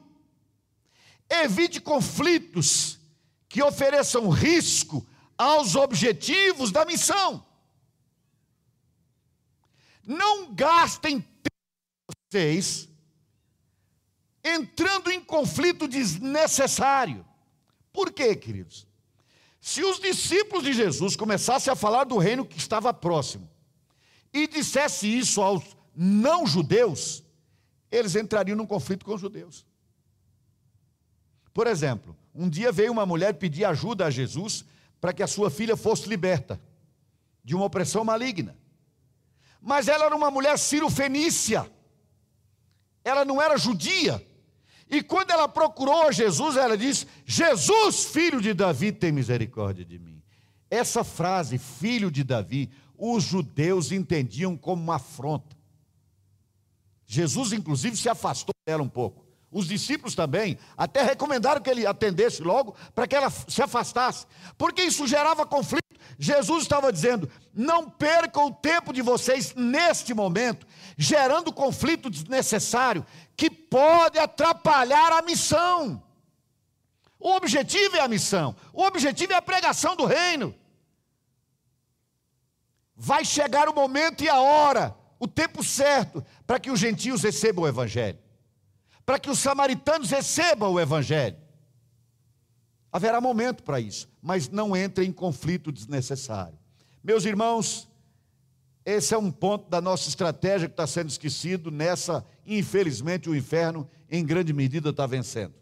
evite conflitos que ofereçam risco aos objetivos da missão. Não gastem vocês entrando em conflito desnecessário. Por quê, queridos? Se os discípulos de Jesus começassem a falar do reino que estava próximo e dissesse isso aos não judeus, eles entrariam num conflito com os judeus. Por exemplo, um dia veio uma mulher pedir ajuda a Jesus para que a sua filha fosse liberta de uma opressão maligna. Mas ela era uma mulher cirofenícia. Ela não era judia. E quando ela procurou Jesus, ela disse: Jesus, filho de Davi, tem misericórdia de mim. Essa frase, filho de Davi, os judeus entendiam como uma afronta. Jesus, inclusive, se afastou dela um pouco. Os discípulos também até recomendaram que ele atendesse logo para que ela se afastasse, porque isso gerava conflito. Jesus estava dizendo: não percam o tempo de vocês neste momento, gerando conflito desnecessário que pode atrapalhar a missão. O objetivo é a missão, o objetivo é a pregação do reino. Vai chegar o momento e a hora, o tempo certo, para que os gentios recebam o Evangelho, para que os samaritanos recebam o Evangelho. Haverá momento para isso, mas não entre em conflito desnecessário. Meus irmãos, esse é um ponto da nossa estratégia que está sendo esquecido. Nessa, infelizmente, o inferno, em grande medida, está vencendo.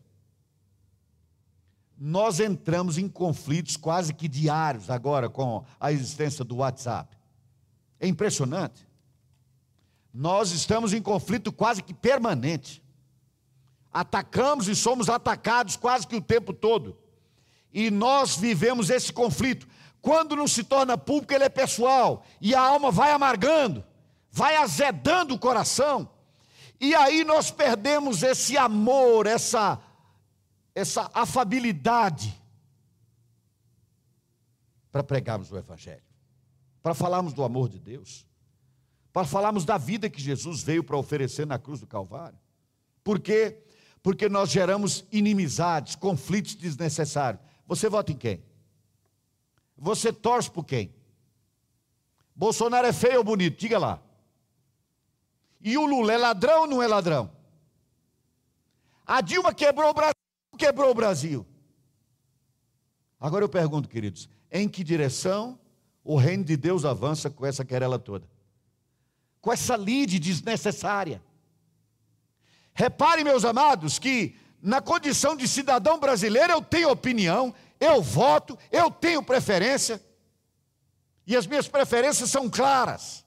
Nós entramos em conflitos quase que diários agora com a existência do WhatsApp. É impressionante. Nós estamos em conflito quase que permanente. Atacamos e somos atacados quase que o tempo todo. E nós vivemos esse conflito. Quando não se torna público, ele é pessoal. E a alma vai amargando, vai azedando o coração. E aí nós perdemos esse amor, essa, essa afabilidade para pregarmos o Evangelho, para falarmos do amor de Deus, para falarmos da vida que Jesus veio para oferecer na cruz do Calvário. Por quê? Porque nós geramos inimizades, conflitos desnecessários. Você vota em quem? Você torce por quem? Bolsonaro é feio ou bonito? Diga lá. E o Lula é ladrão ou não é ladrão? A Dilma quebrou o Brasil ou quebrou o Brasil? Agora eu pergunto, queridos, em que direção o reino de Deus avança com essa querela toda? Com essa lide desnecessária. Repare, meus amados, que na condição de cidadão brasileiro eu tenho opinião, eu voto, eu tenho preferência, e as minhas preferências são claras.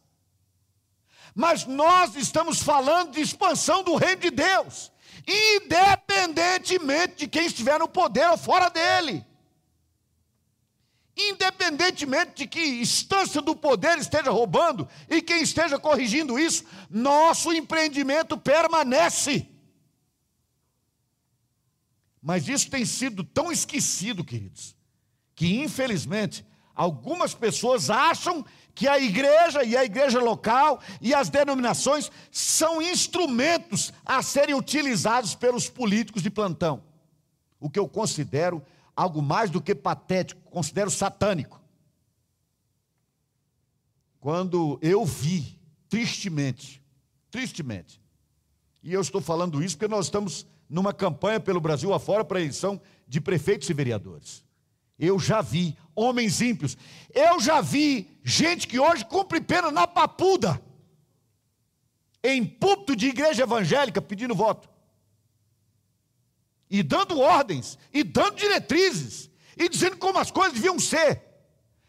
Mas nós estamos falando de expansão do reino de Deus, independentemente de quem estiver no poder ou fora dele. Independentemente de que instância do poder esteja roubando e quem esteja corrigindo isso, nosso empreendimento permanece. Mas isso tem sido tão esquecido, queridos, que infelizmente algumas pessoas acham que a igreja e a igreja local e as denominações são instrumentos a serem utilizados pelos políticos de plantão. O que eu considero algo mais do que patético, considero satânico. Quando eu vi, tristemente, tristemente, e eu estou falando isso porque nós estamos numa campanha pelo Brasil afora para a eleição de prefeitos e vereadores. Eu já vi homens ímpios. Eu já vi gente que hoje cumpre pena na papuda. Em púlpito de igreja evangélica pedindo voto. E dando ordens, e dando diretrizes, e dizendo como as coisas deviam ser.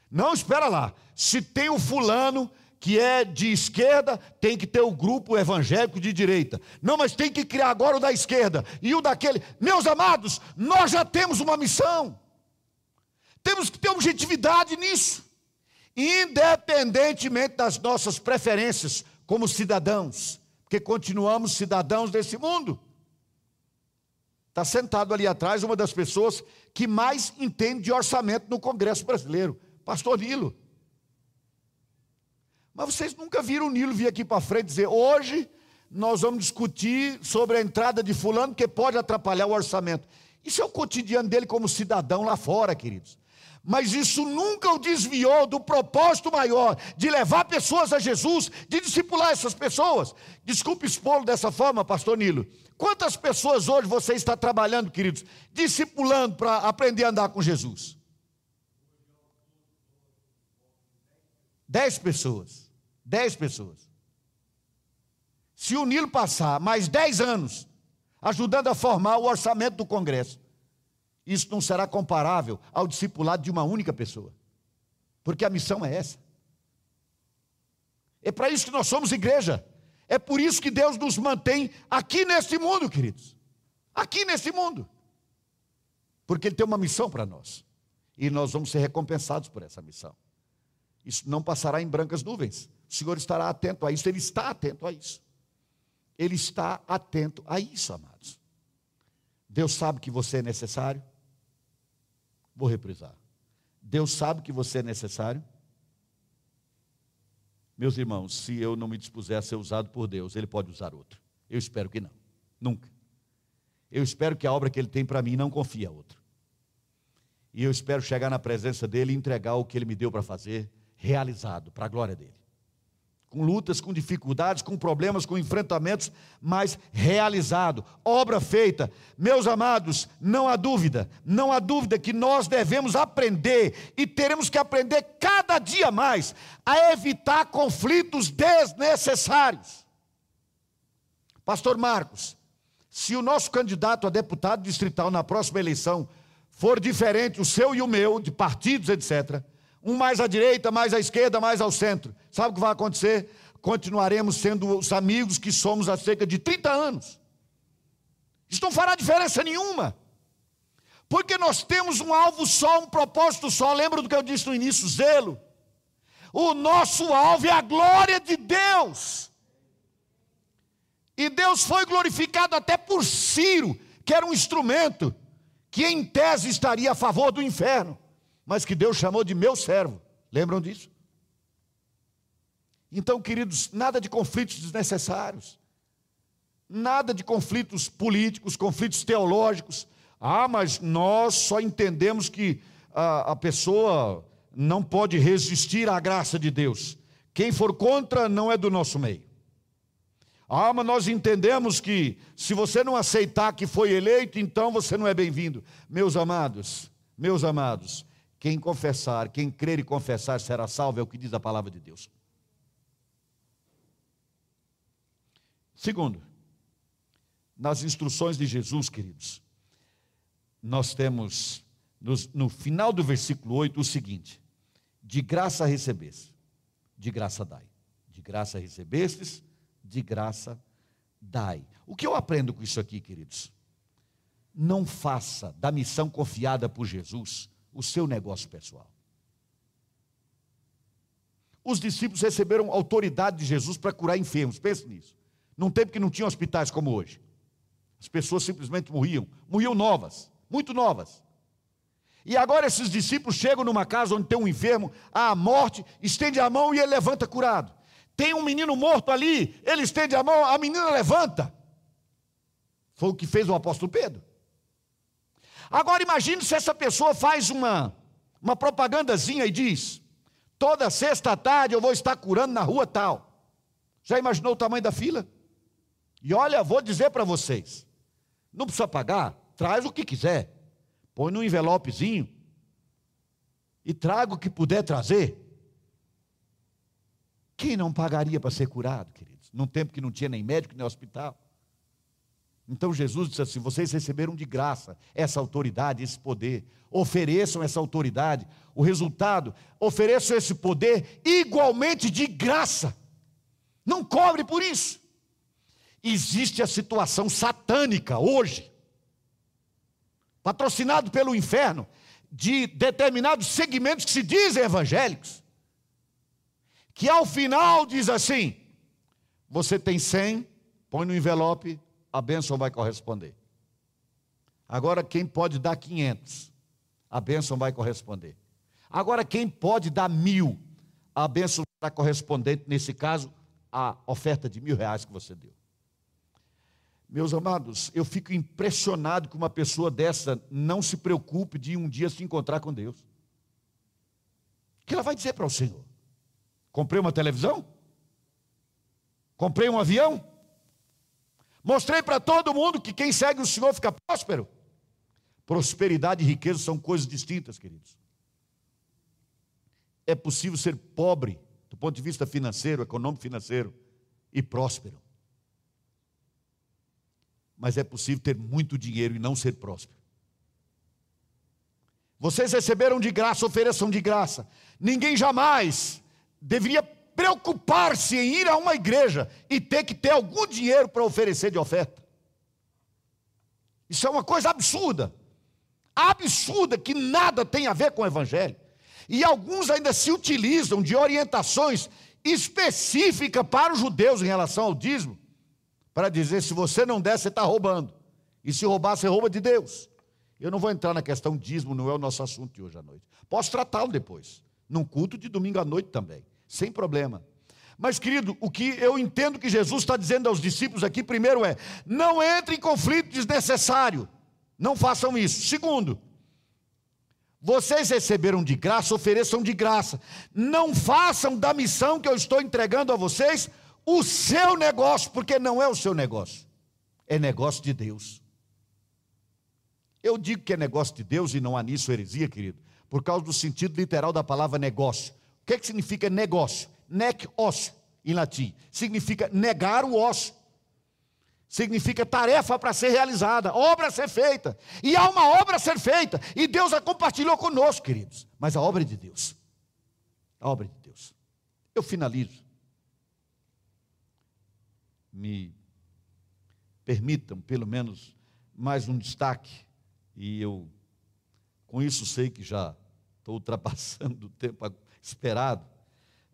Não, espera lá. Se tem o fulano que é de esquerda, tem que ter o grupo evangélico de direita. Não, mas tem que criar agora o da esquerda e o daquele. Meus amados, nós já temos uma missão. Temos que ter objetividade nisso, independentemente das nossas preferências como cidadãos, porque continuamos cidadãos desse mundo. Está sentado ali atrás uma das pessoas que mais entende de orçamento no Congresso brasileiro, Pastor Nilo. Mas vocês nunca viram o Nilo vir aqui para frente dizer: hoje nós vamos discutir sobre a entrada de Fulano, que pode atrapalhar o orçamento. Isso é o cotidiano dele como cidadão lá fora, queridos. Mas isso nunca o desviou do propósito maior de levar pessoas a Jesus, de discipular essas pessoas. Desculpe expô-lo dessa forma, pastor Nilo. Quantas pessoas hoje você está trabalhando, queridos, discipulando para aprender a andar com Jesus? Dez pessoas. Dez pessoas. Se o Nilo passar mais dez anos ajudando a formar o orçamento do Congresso, isso não será comparável ao discipulado de uma única pessoa. Porque a missão é essa. É para isso que nós somos igreja. É por isso que Deus nos mantém aqui neste mundo, queridos. Aqui neste mundo. Porque Ele tem uma missão para nós. E nós vamos ser recompensados por essa missão. Isso não passará em brancas nuvens. O Senhor estará atento a isso. Ele está atento a isso. Ele está atento a isso, amados. Deus sabe que você é necessário. Vou reprisar. Deus sabe que você é necessário. Meus irmãos, se eu não me dispuser a ser usado por Deus, Ele pode usar outro. Eu espero que não. Nunca. Eu espero que a obra que Ele tem para mim não confie a outro. E eu espero chegar na presença dEle e entregar o que Ele me deu para fazer, realizado, para a glória dEle com lutas, com dificuldades, com problemas, com enfrentamentos, mas realizado, obra feita. Meus amados, não há dúvida, não há dúvida que nós devemos aprender e teremos que aprender cada dia mais a evitar conflitos desnecessários. Pastor Marcos, se o nosso candidato a deputado distrital na próxima eleição for diferente, o seu e o meu, de partidos, etc., um mais à direita, mais à esquerda, mais ao centro. Sabe o que vai acontecer? Continuaremos sendo os amigos que somos há cerca de 30 anos. Isso não fará diferença nenhuma. Porque nós temos um alvo só, um propósito só. Lembra do que eu disse no início? Zelo. O nosso alvo é a glória de Deus. E Deus foi glorificado até por Ciro, que era um instrumento que em tese estaria a favor do inferno mas que Deus chamou de meu servo. Lembram disso? Então, queridos, nada de conflitos desnecessários, nada de conflitos políticos, conflitos teológicos. Ah, mas nós só entendemos que a, a pessoa não pode resistir à graça de Deus. Quem for contra não é do nosso meio. Ah, mas nós entendemos que se você não aceitar que foi eleito, então você não é bem-vindo. Meus amados, meus amados, quem confessar, quem crer e confessar será salvo, é o que diz a palavra de Deus. Segundo, nas instruções de Jesus, queridos, nós temos no, final do versículo 8 o seguinte: de graça recebeste, de graça dai. De graça recebestes, de graça dai. O que eu aprendo com isso aqui, queridos? Não faça da missão confiada por Jesus o seu negócio pessoal. Os discípulos receberam autoridade de Jesus para curar enfermos, pense nisso. Num tempo que não tinha hospitais como hoje. As pessoas simplesmente morriam, morriam novas, muito novas. E agora esses discípulos chegam numa casa onde tem um enfermo, há a morte, estende a mão e ele levanta curado. Tem um menino morto ali, ele estende a mão, a menina levanta. Foi o que fez o apóstolo Pedro. Agora imagine se essa pessoa faz uma, uma propagandazinha e diz: toda sexta tarde eu vou estar curando na rua tal. Já imaginou o tamanho da fila? E olha, vou dizer para vocês: não precisa pagar, traz o que quiser, põe no envelopezinho e traga o que puder trazer. Quem não pagaria para ser curado, queridos? Num tempo que não tinha nem médico nem hospital. Então Jesus disse assim: vocês receberam de graça essa autoridade, esse poder. Ofereçam essa autoridade. O resultado, ofereçam esse poder igualmente de graça. Não cobre por isso. Existe a situação satânica hoje, patrocinado pelo inferno, de determinados segmentos que se dizem evangélicos, que ao final diz assim: você tem 100, põe no envelope, a bênção vai corresponder. Agora, quem pode dar 500, a bênção vai corresponder. Agora, quem pode dar mil, a bênção está correspondente, nesse caso, à oferta de mil reais que você deu. Meus amados, eu fico impressionado que uma pessoa dessa não se preocupe de um dia se encontrar com Deus. O que ela vai dizer para o Senhor? Comprei uma televisão? Comprei um avião? Mostrei para todo mundo que quem segue o Senhor fica próspero. Prosperidade e riqueza são coisas distintas, queridos. É possível ser pobre, do ponto de vista financeiro, econômico financeiro, e próspero mas é possível ter muito dinheiro e não ser próspero. Vocês receberam de graça, ofereçam de graça. Ninguém jamais deveria preocupar-se em ir a uma igreja e ter que ter algum dinheiro para oferecer de oferta. Isso é uma coisa absurda. Absurda que nada tem a ver com o evangelho. E alguns ainda se utilizam de orientações específicas para os judeus em relação ao dízimo para dizer: se você não der, você está roubando. E se roubar, você rouba de Deus. Eu não vou entrar na questão dízimo, não é o nosso assunto de hoje à noite. Posso tratá-lo depois, num culto de domingo à noite também, sem problema. Mas, querido, o que eu entendo que Jesus está dizendo aos discípulos aqui, primeiro é: não entre em conflito desnecessário, não façam isso. Segundo, vocês receberam de graça, ofereçam de graça. Não façam da missão que eu estou entregando a vocês o seu negócio, porque não é o seu negócio, é negócio de Deus. Eu digo que é negócio de Deus e não há nisso heresia, querido, por causa do sentido literal da palavra negócio. O que, é que significa negócio? Nec ócio, em latim. Significa negar o ócio. Significa tarefa para ser realizada, obra a ser feita. E há uma obra a ser feita. E Deus a compartilhou conosco, queridos. Mas a obra é de Deus. A obra é de Deus. Eu finalizo me permitam, pelo menos, mais um destaque, e eu, com isso, sei que já estou ultrapassando o tempo esperado,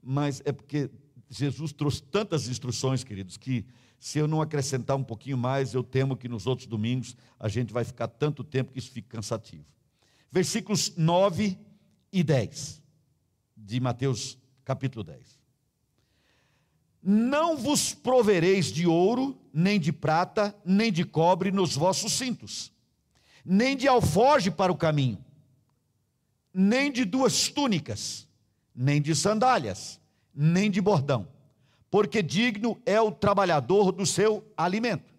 mas é porque Jesus trouxe tantas instruções, queridos, que se eu não acrescentar um pouquinho mais, eu temo que nos outros domingos a gente vai ficar tanto tempo que isso fique cansativo. Versículos 9 e 10 de Mateus capítulo 10. Não vos provereis de ouro, nem de prata, nem de cobre nos vossos cintos, nem de alforge para o caminho, nem de duas túnicas, nem de sandálias, nem de bordão, porque digno é o trabalhador do seu alimento.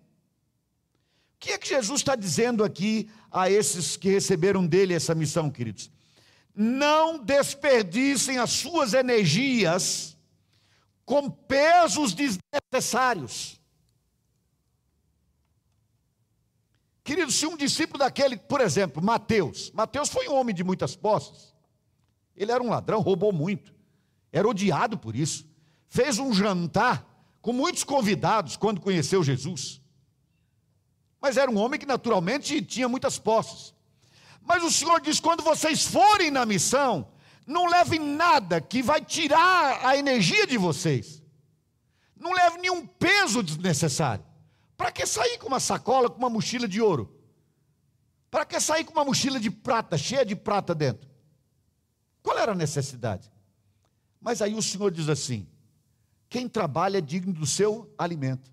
O que é que Jesus está dizendo aqui a esses que receberam dele essa missão, queridos? Não desperdicem as suas energias com pesos desnecessários. Querido, se um discípulo daquele, por exemplo, Mateus, Mateus foi um homem de muitas posses. Ele era um ladrão, roubou muito. Era odiado por isso. Fez um jantar com muitos convidados quando conheceu Jesus. Mas era um homem que naturalmente tinha muitas posses. Mas o Senhor diz: quando vocês forem na missão, não leve nada que vai tirar a energia de vocês. Não leve nenhum peso desnecessário. Para que sair com uma sacola, com uma mochila de ouro? Para que sair com uma mochila de prata, cheia de prata dentro? Qual era a necessidade? Mas aí o Senhor diz assim: quem trabalha é digno do seu alimento.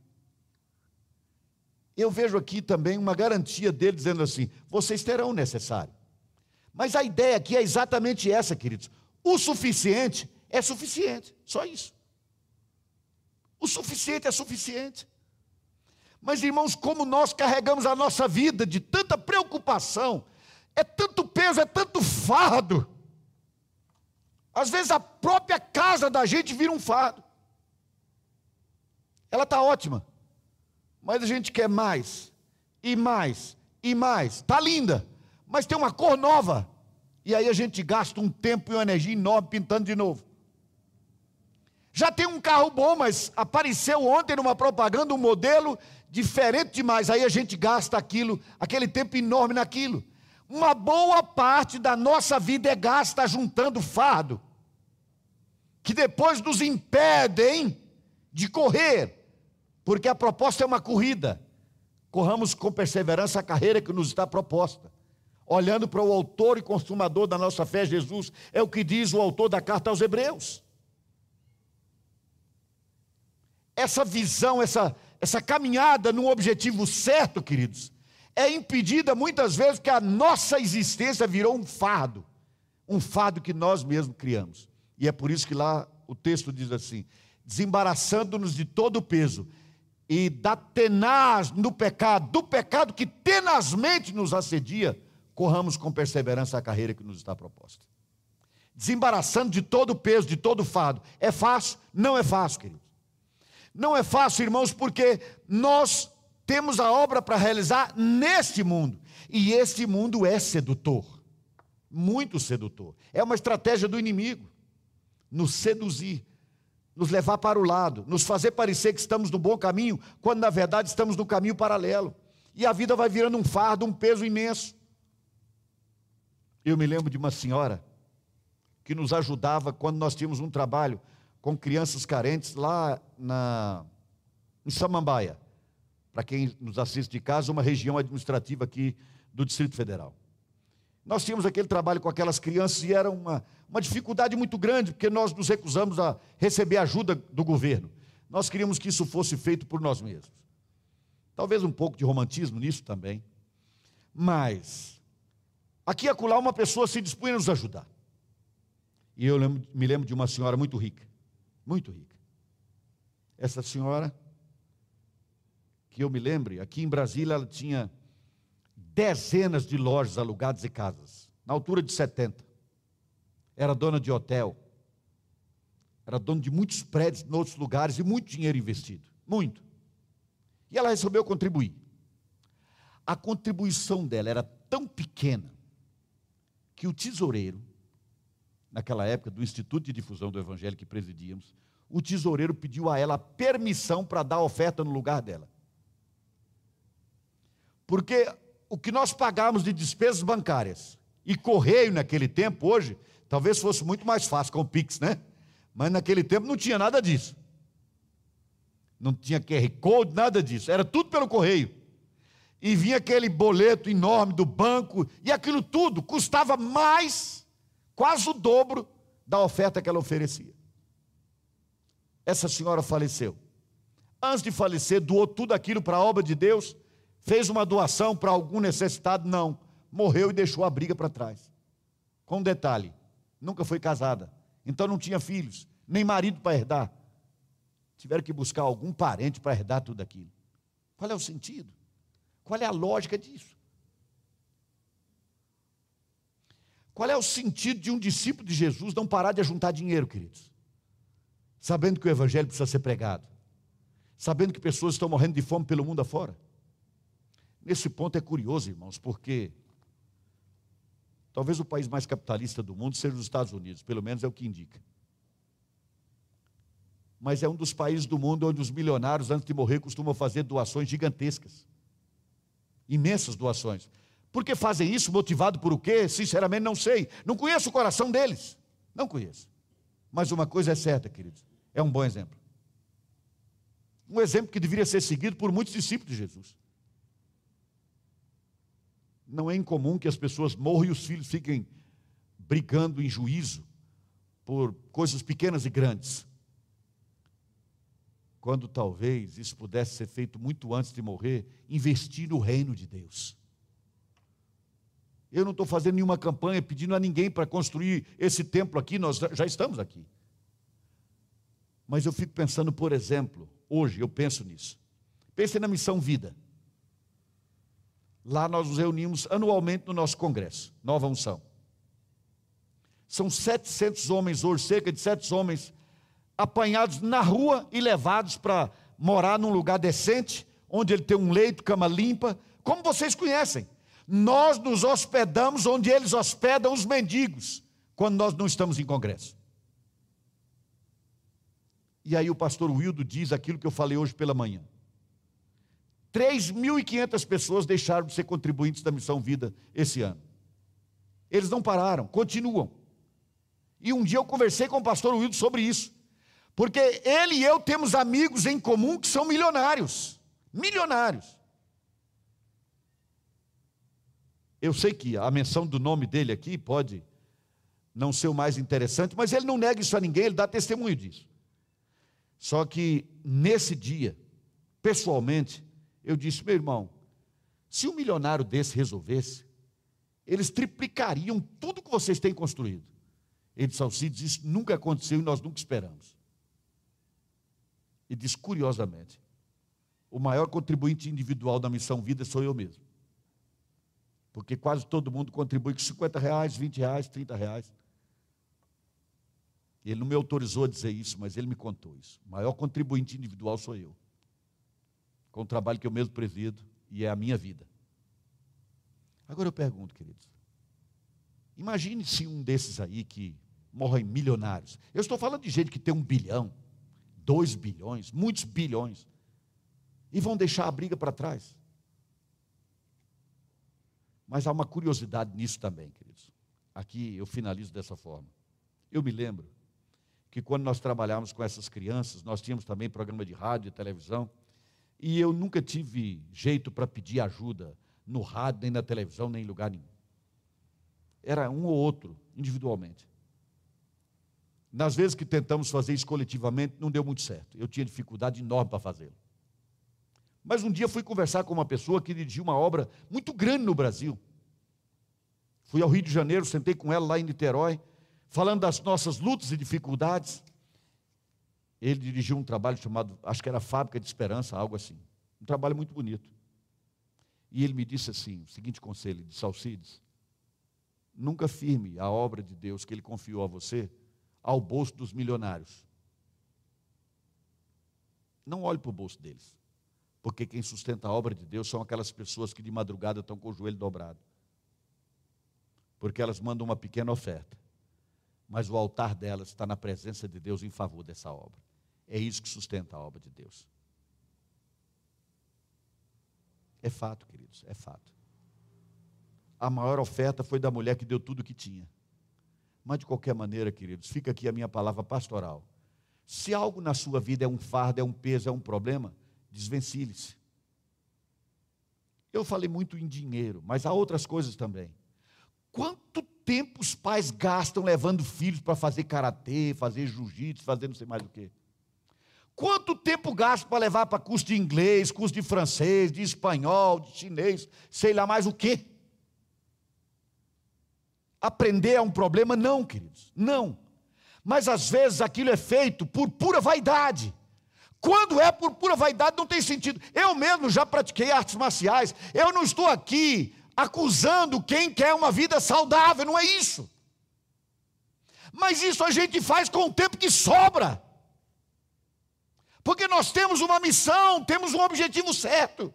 Eu vejo aqui também uma garantia dele dizendo assim: vocês terão o necessário. Mas a ideia aqui é exatamente essa, queridos. O suficiente é suficiente, só isso. O suficiente é suficiente. Mas, irmãos, como nós carregamos a nossa vida de tanta preocupação, é tanto peso, é tanto fardo. Às vezes a própria casa da gente vira um fardo. Ela está ótima, mas a gente quer mais, e mais, e mais. Está linda, mas tem uma cor nova. E aí a gente gasta um tempo e uma energia enorme pintando de novo. Já tem um carro bom, mas apareceu ontem numa propaganda um modelo diferente demais. Aí a gente gasta aquilo, aquele tempo enorme naquilo. Uma boa parte da nossa vida é gasta juntando fardo, que depois nos impedem de correr, porque a proposta é uma corrida. Corramos com perseverança a carreira que nos está proposta. Olhando para o autor e consumador da nossa fé, Jesus, é o que diz o autor da carta aos Hebreus. Essa visão, essa, essa caminhada num objetivo certo, queridos, é impedida muitas vezes porque a nossa existência virou um fardo, um fardo que nós mesmos criamos. E é por isso que lá o texto diz assim: desembaraçando-nos de todo o peso e da tenaz no pecado, do pecado que tenazmente nos assedia, corramos com perseverança a carreira que nos está proposta. Desembaraçando de todo o peso, de todo o fardo. É fácil? Não é fácil, querido. Não é fácil, irmãos, porque nós temos a obra para realizar neste mundo. E este mundo é sedutor. Muito sedutor. É uma estratégia do inimigo nos seduzir, nos levar para o lado, nos fazer parecer que estamos no bom caminho, quando na verdade estamos no caminho paralelo. E a vida vai virando um fardo, um peso imenso. Eu me lembro de uma senhora que nos ajudava quando nós tínhamos um trabalho com crianças carentes lá na, em Samambaia. Para quem nos assiste de casa, uma região administrativa aqui do Distrito Federal. Nós tínhamos aquele trabalho com aquelas crianças e era uma, uma dificuldade muito grande, porque nós nos recusamos a receber ajuda do governo. Nós queríamos que isso fosse feito por nós mesmos. Talvez um pouco de romantismo nisso também. Mas, aqui e acolá, uma pessoa se dispunha a nos ajudar. E eu lembro, me lembro de uma senhora muito rica muito rica. Essa senhora, que eu me lembre, aqui em Brasília ela tinha dezenas de lojas alugadas e casas, na altura de 70. Era dona de hotel, era dona de muitos prédios em outros lugares e muito dinheiro investido, muito. E ela resolveu contribuir. A contribuição dela era tão pequena que o tesoureiro naquela época, do Instituto de Difusão do Evangelho que presidíamos, o tesoureiro pediu a ela permissão para dar oferta no lugar dela. Porque o que nós pagamos de despesas bancárias e correio naquele tempo, hoje, talvez fosse muito mais fácil com o Pix, né? Mas naquele tempo não tinha nada disso. Não tinha QR Code, nada disso. Era tudo pelo correio. E vinha aquele boleto enorme do banco, e aquilo tudo custava mais quase o dobro da oferta que ela oferecia. Essa senhora faleceu. Antes de falecer, doou tudo aquilo para a obra de Deus, fez uma doação para algum necessitado? Não. Morreu e deixou a briga para trás. Com um detalhe: nunca foi casada, então não tinha filhos, nem marido para herdar. Tiveram que buscar algum parente para herdar tudo aquilo. Qual é o sentido? Qual é a lógica disso? Qual é o sentido de um discípulo de Jesus não parar de ajuntar dinheiro, queridos? Sabendo que o evangelho precisa ser pregado. Sabendo que pessoas estão morrendo de fome pelo mundo afora. Nesse ponto é curioso, irmãos, porque talvez o país mais capitalista do mundo seja os Estados Unidos, pelo menos é o que indica. Mas é um dos países do mundo onde os milionários, antes de morrer, costumam fazer doações gigantescas imensas doações. Por que fazem isso? Motivado por o quê? Sinceramente, não sei. Não conheço o coração deles. Não conheço. Mas uma coisa é certa, queridos: é um bom exemplo. Um exemplo que deveria ser seguido por muitos discípulos de Jesus. Não é incomum que as pessoas morram e os filhos fiquem brigando em juízo por coisas pequenas e grandes. Quando talvez isso pudesse ser feito muito antes de morrer, investir no reino de Deus. Eu não estou fazendo nenhuma campanha pedindo a ninguém para construir esse templo aqui, nós já estamos aqui. Mas eu fico pensando, por exemplo, hoje eu penso nisso. Pense na missão Vida. Lá nós nos reunimos anualmente no nosso congresso, Nova Unção. São 700 homens hoje, cerca de 700 homens, apanhados na rua e levados para morar num lugar decente, onde ele tem um leito, cama limpa, como vocês conhecem. Nós nos hospedamos onde eles hospedam os mendigos, quando nós não estamos em congresso. E aí o pastor Wildo diz aquilo que eu falei hoje pela manhã. 3.500 pessoas deixaram de ser contribuintes da Missão Vida esse ano. Eles não pararam, continuam. E um dia eu conversei com o pastor Wildo sobre isso. Porque ele e eu temos amigos em comum que são milionários. Milionários. Eu sei que a menção do nome dele aqui pode não ser o mais interessante, mas ele não nega isso a ninguém, ele dá testemunho disso. Só que nesse dia, pessoalmente, eu disse, meu irmão, se um milionário desse resolvesse, eles triplicariam tudo que vocês têm construído. Ele disse, Alcides, isso nunca aconteceu e nós nunca esperamos. E diz, curiosamente, o maior contribuinte individual da missão vida sou eu mesmo. Porque quase todo mundo contribui com 50 reais, 20 reais, 30 reais. Ele não me autorizou a dizer isso, mas ele me contou isso. O maior contribuinte individual sou eu com o trabalho que eu mesmo presido e é a minha vida. Agora eu pergunto, queridos, imagine se um desses aí que morrem milionários. Eu estou falando de gente que tem um bilhão, dois bilhões, muitos bilhões, e vão deixar a briga para trás. Mas há uma curiosidade nisso também, queridos. Aqui eu finalizo dessa forma. Eu me lembro que quando nós trabalhávamos com essas crianças, nós tínhamos também programa de rádio e televisão, e eu nunca tive jeito para pedir ajuda no rádio, nem na televisão, nem em lugar nenhum. Era um ou outro, individualmente. Nas vezes que tentamos fazer isso coletivamente, não deu muito certo. Eu tinha dificuldade enorme para fazê-lo. Mas um dia fui conversar com uma pessoa que dirigiu uma obra muito grande no Brasil. Fui ao Rio de Janeiro, sentei com ela lá em Niterói, falando das nossas lutas e dificuldades. Ele dirigiu um trabalho chamado, acho que era Fábrica de Esperança, algo assim. Um trabalho muito bonito. E ele me disse assim: o seguinte conselho de Salcides: nunca firme a obra de Deus que ele confiou a você ao bolso dos milionários. Não olhe para o bolso deles, porque quem sustenta a obra de Deus são aquelas pessoas que de madrugada estão com o joelho dobrado, porque elas mandam uma pequena oferta, mas o altar delas está na presença de Deus em favor dessa obra. É isso que sustenta a obra de Deus. É fato, queridos, é fato. A maior oferta foi da mulher que deu tudo o que tinha. Mas de qualquer maneira, queridos, fica aqui a minha palavra pastoral. Se algo na sua vida é um fardo, é um peso, é um problema, desvencilhe-se. Eu falei muito em dinheiro, mas há outras coisas também. Quanto tempo os pais gastam levando filhos para fazer karatê, fazer jiu-jitsu, fazer não sei mais o quê? Quanto tempo gasta para levar para curso de inglês, curso de francês, de espanhol, de chinês, sei lá mais o quê? Aprender é um problema? Não, queridos, não. Mas às vezes aquilo é feito por pura vaidade. Quando é por pura vaidade, não tem sentido. Eu mesmo já pratiquei artes marciais. Eu não estou aqui acusando quem quer uma vida saudável, não é isso. Mas isso a gente faz com o tempo que sobra. Porque nós temos uma missão, temos um objetivo certo.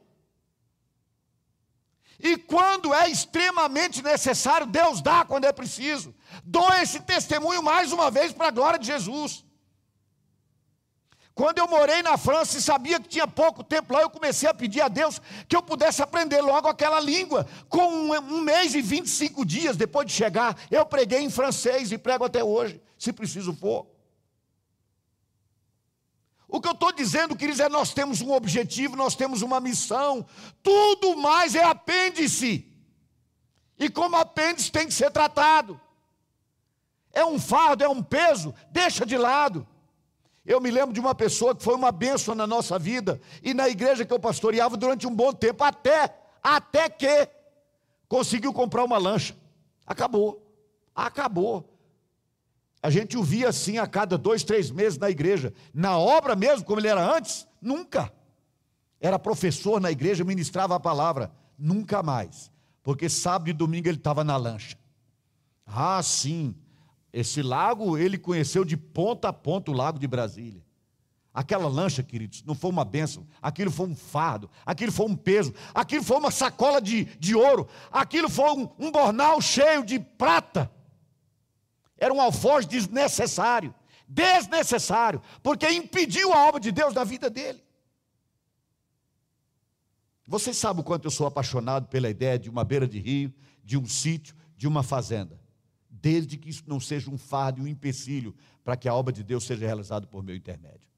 E quando é extremamente necessário, Deus dá quando é preciso. Dou esse testemunho mais uma vez para a glória de Jesus. Quando eu morei na França e sabia que tinha pouco tempo lá, eu comecei a pedir a Deus que eu pudesse aprender logo aquela língua. Com um, um mês e 25 dias depois de chegar, eu preguei em francês e prego até hoje, se preciso for. O que eu estou dizendo, queridos, é nós temos um objetivo, nós temos uma missão, tudo mais é apêndice. E como apêndice tem que ser tratado. É um fardo, é um peso, deixa de lado. Eu me lembro de uma pessoa que foi uma bênção na nossa vida e na igreja que eu pastoreava durante um bom tempo, até, até que conseguiu comprar uma lancha. Acabou, acabou. A gente o via assim a cada dois, três meses na igreja. Na obra mesmo, como ele era antes, nunca. Era professor na igreja, ministrava a palavra. Nunca mais. Porque sábado e domingo ele estava na lancha. Ah, sim. Esse lago ele conheceu de ponta a ponta o lago de Brasília. Aquela lancha, queridos, não foi uma bênção, aquilo foi um fardo, aquilo foi um peso, aquilo foi uma sacola de, de ouro, aquilo foi um, um bornal cheio de prata. Era um alforje desnecessário, desnecessário, porque impediu a obra de Deus na vida dele. Você sabe o quanto eu sou apaixonado pela ideia de uma beira de rio, de um sítio, de uma fazenda, desde que isso não seja um fardo e um empecilho para que a obra de Deus seja realizada por meu intermédio.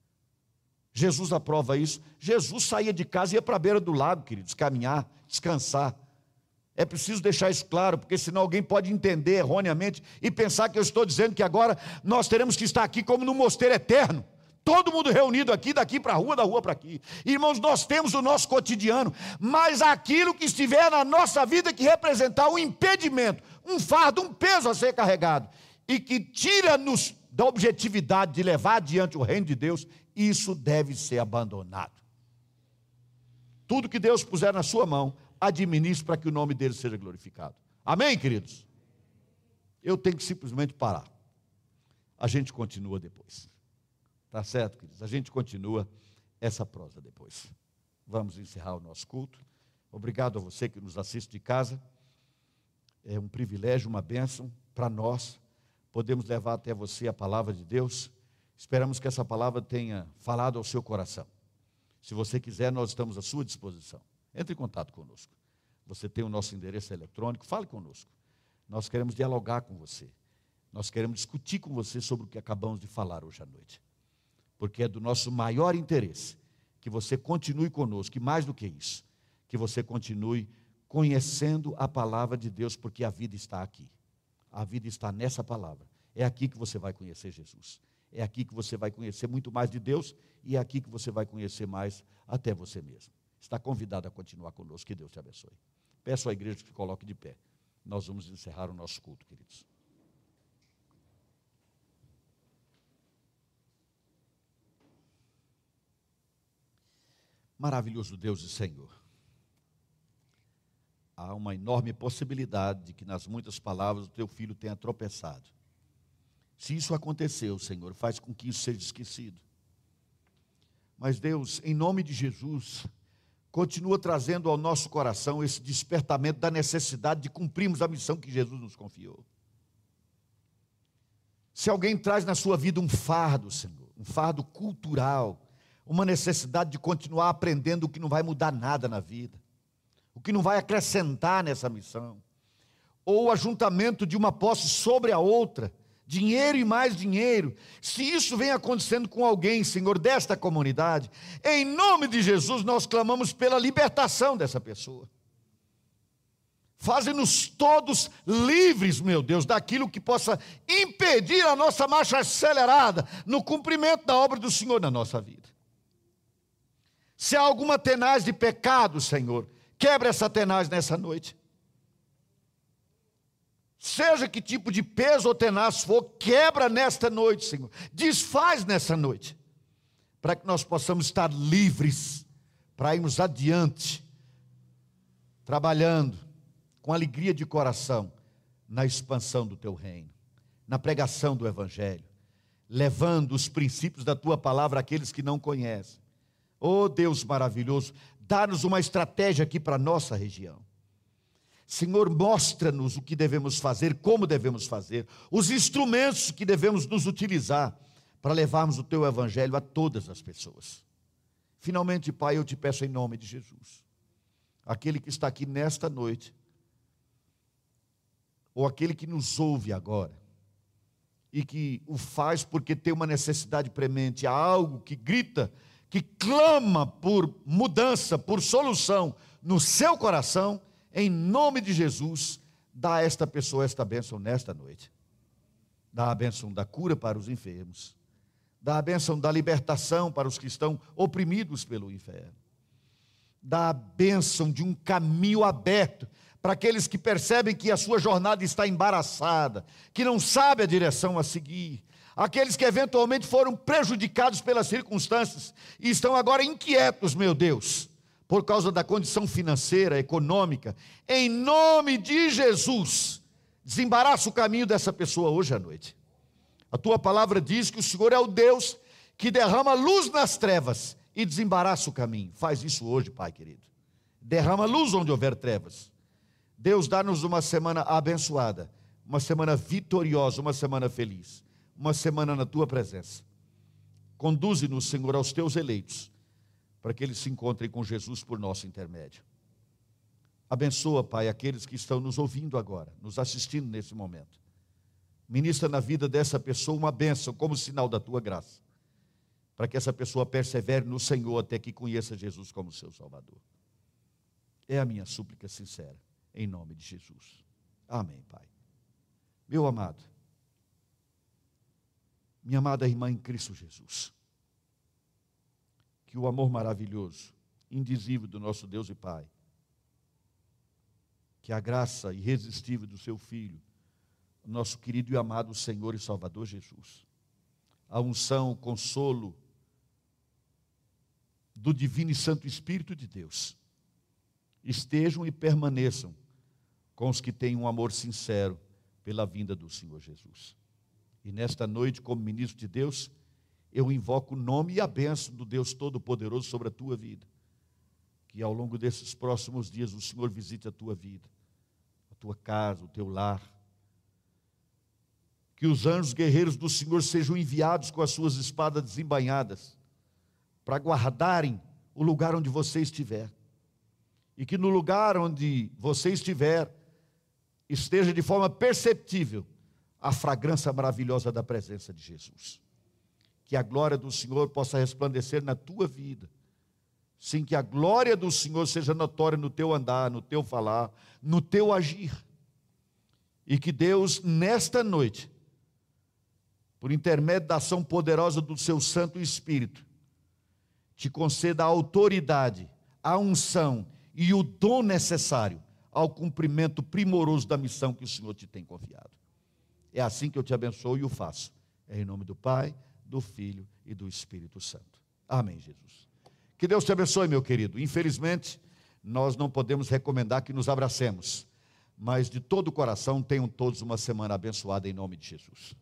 Jesus aprova isso. Jesus saía de casa e ia para a beira do lago, queridos, caminhar, descansar. É preciso deixar isso claro, porque senão alguém pode entender erroneamente e pensar que eu estou dizendo que agora nós teremos que estar aqui como no mosteiro eterno. Todo mundo reunido aqui, daqui para a rua, da rua para aqui. Irmãos, nós temos o nosso cotidiano, mas aquilo que estiver na nossa vida que representar um impedimento, um fardo, um peso a ser carregado, e que tira-nos da objetividade de levar adiante o reino de Deus, isso deve ser abandonado. Tudo que Deus puser na sua mão, administre para que o nome dele seja glorificado. Amém, queridos? Eu tenho que simplesmente parar. A gente continua depois. Tá certo, queridos? A gente continua essa prosa depois. Vamos encerrar o nosso culto. Obrigado a você que nos assiste de casa. É um privilégio, uma bênção para nós. Podemos levar até você a palavra de Deus. Esperamos que essa palavra tenha falado ao seu coração. Se você quiser, nós estamos à sua disposição. Entre em contato conosco. Você tem o nosso endereço eletrônico, fale conosco. Nós queremos dialogar com você. Nós queremos discutir com você sobre o que acabamos de falar hoje à noite. Porque é do nosso maior interesse que você continue conosco, e mais do que isso, que você continue conhecendo a palavra de Deus, porque a vida está aqui. A vida está nessa palavra. É aqui que você vai conhecer Jesus. É aqui que você vai conhecer muito mais de Deus e é aqui que você vai conhecer mais até você mesmo está convidado a continuar conosco. Que Deus te abençoe. Peço à igreja que coloque de pé. Nós vamos encerrar o nosso culto, queridos. Maravilhoso Deus e Senhor. Há uma enorme possibilidade de que nas muitas palavras o teu filho tenha tropeçado. Se isso aconteceu, Senhor, faz com que isso seja esquecido. Mas Deus, em nome de Jesus, continua trazendo ao nosso coração esse despertamento da necessidade de cumprirmos a missão que Jesus nos confiou. Se alguém traz na sua vida um fardo, Senhor, um fardo cultural, uma necessidade de continuar aprendendo o que não vai mudar nada na vida, o que não vai acrescentar nessa missão, ou o ajuntamento de uma posse sobre a outra, dinheiro e mais dinheiro, se isso vem acontecendo com alguém, Senhor, desta comunidade, em nome de Jesus nós clamamos pela libertação dessa pessoa. Faze-nos todos livres, meu Deus, daquilo que possa impedir a nossa marcha acelerada no cumprimento da obra do Senhor na nossa vida. Se há alguma tenaz de pecado, Senhor, quebra tenaz nessa noite. Seja que tipo de peso ou tenaz for, quebra nesta noite, Senhor. Desfaz nessa noite. Para que nós possamos estar livres para irmos adiante, trabalhando com alegria de coração na expansão do teu reino, na pregação do evangelho, levando os princípios da tua palavra àqueles que não conhecem. Oh Deus maravilhoso, dá-nos uma estratégia aqui para a nossa região Senhor, mostra-nos o que devemos fazer, como devemos fazer, os instrumentos que devemos nos utilizar para levarmos o teu evangelho a todas as pessoas. Finalmente, Pai, eu te peço em nome de Jesus, aquele que está aqui nesta noite, ou aquele que nos ouve agora, e que o faz porque tem uma necessidade premente, há algo que grita, que clama por mudança, por solução no seu coração, em nome de Jesus, Dá a esta pessoa esta bênção nesta noite. Dá a bênção da cura para os enfermos. Dá a bênção da libertação para os que estão oprimidos pelo inferno. Dá a bênção de um caminho aberto para aqueles que percebem que a sua jornada está embaraçada, que não sabe a direção a seguir, aqueles que eventualmente foram prejudicados pelas circunstâncias e estão agora inquietos, meu Deus, por causa da condição financeira, econômica, em nome de Jesus, desembaraça o caminho dessa pessoa hoje à noite. A tua palavra diz que o Senhor é o Deus que derrama luz nas trevas e desembaraça o caminho. Faz isso hoje, Pai querido. Derrama luz onde houver trevas. Deus dá-nos uma semana abençoada, uma semana vitoriosa, uma semana feliz uma semana na tua presença. Conduze-nos, Senhor, aos teus eleitos, para que eles se encontrem com Jesus por nosso intermédio. Abençoa, Pai, aqueles que estão nos ouvindo agora, nos assistindo nesse momento. Ministra na vida dessa pessoa uma bênção como sinal da tua graça, para que essa pessoa persevere no Senhor até que conheça Jesus como seu Salvador. É a minha súplica sincera, em nome de Jesus. Amém, Pai. Meu amado, minha amada irmã em Cristo Jesus, que o amor maravilhoso, indizível do nosso Deus e Pai, que a graça irresistível do seu Filho, nosso querido e amado Senhor e Salvador Jesus, a unção, o consolo do Divino e Santo Espírito de Deus, estejam e permaneçam com os que têm um amor sincero pela vinda do Senhor Jesus. E nesta noite, como ministro de Deus, eu invoco o nome e a bênção do Deus Todo-Poderoso sobre a tua vida. Que ao longo desses próximos dias o Senhor visite a tua vida, a tua casa, o teu lar. Que os anjos guerreiros do Senhor sejam enviados com as suas espadas desembainhadas, para guardarem o lugar onde você estiver. E que no lugar onde você estiver, esteja de forma perceptível a fragrância maravilhosa da presença de Jesus. Que a glória do Senhor possa resplandecer na tua vida. Sim, que a glória do Senhor seja notória no teu andar, no teu falar, no teu agir. E que Deus, nesta noite, por intermédio da ação poderosa do seu Santo Espírito, te conceda a autoridade, a unção e o dom necessário ao cumprimento primoroso da missão que o Senhor te tem confiado. É assim que eu te abençoo e o faço. É em nome do Pai, do Filho e do Espírito Santo. Amém, Jesus. Que Deus te abençoe, meu querido. Infelizmente, nós não podemos recomendar que nos abracemos, mas de todo o coração tenham todos uma semana abençoada em nome de Jesus.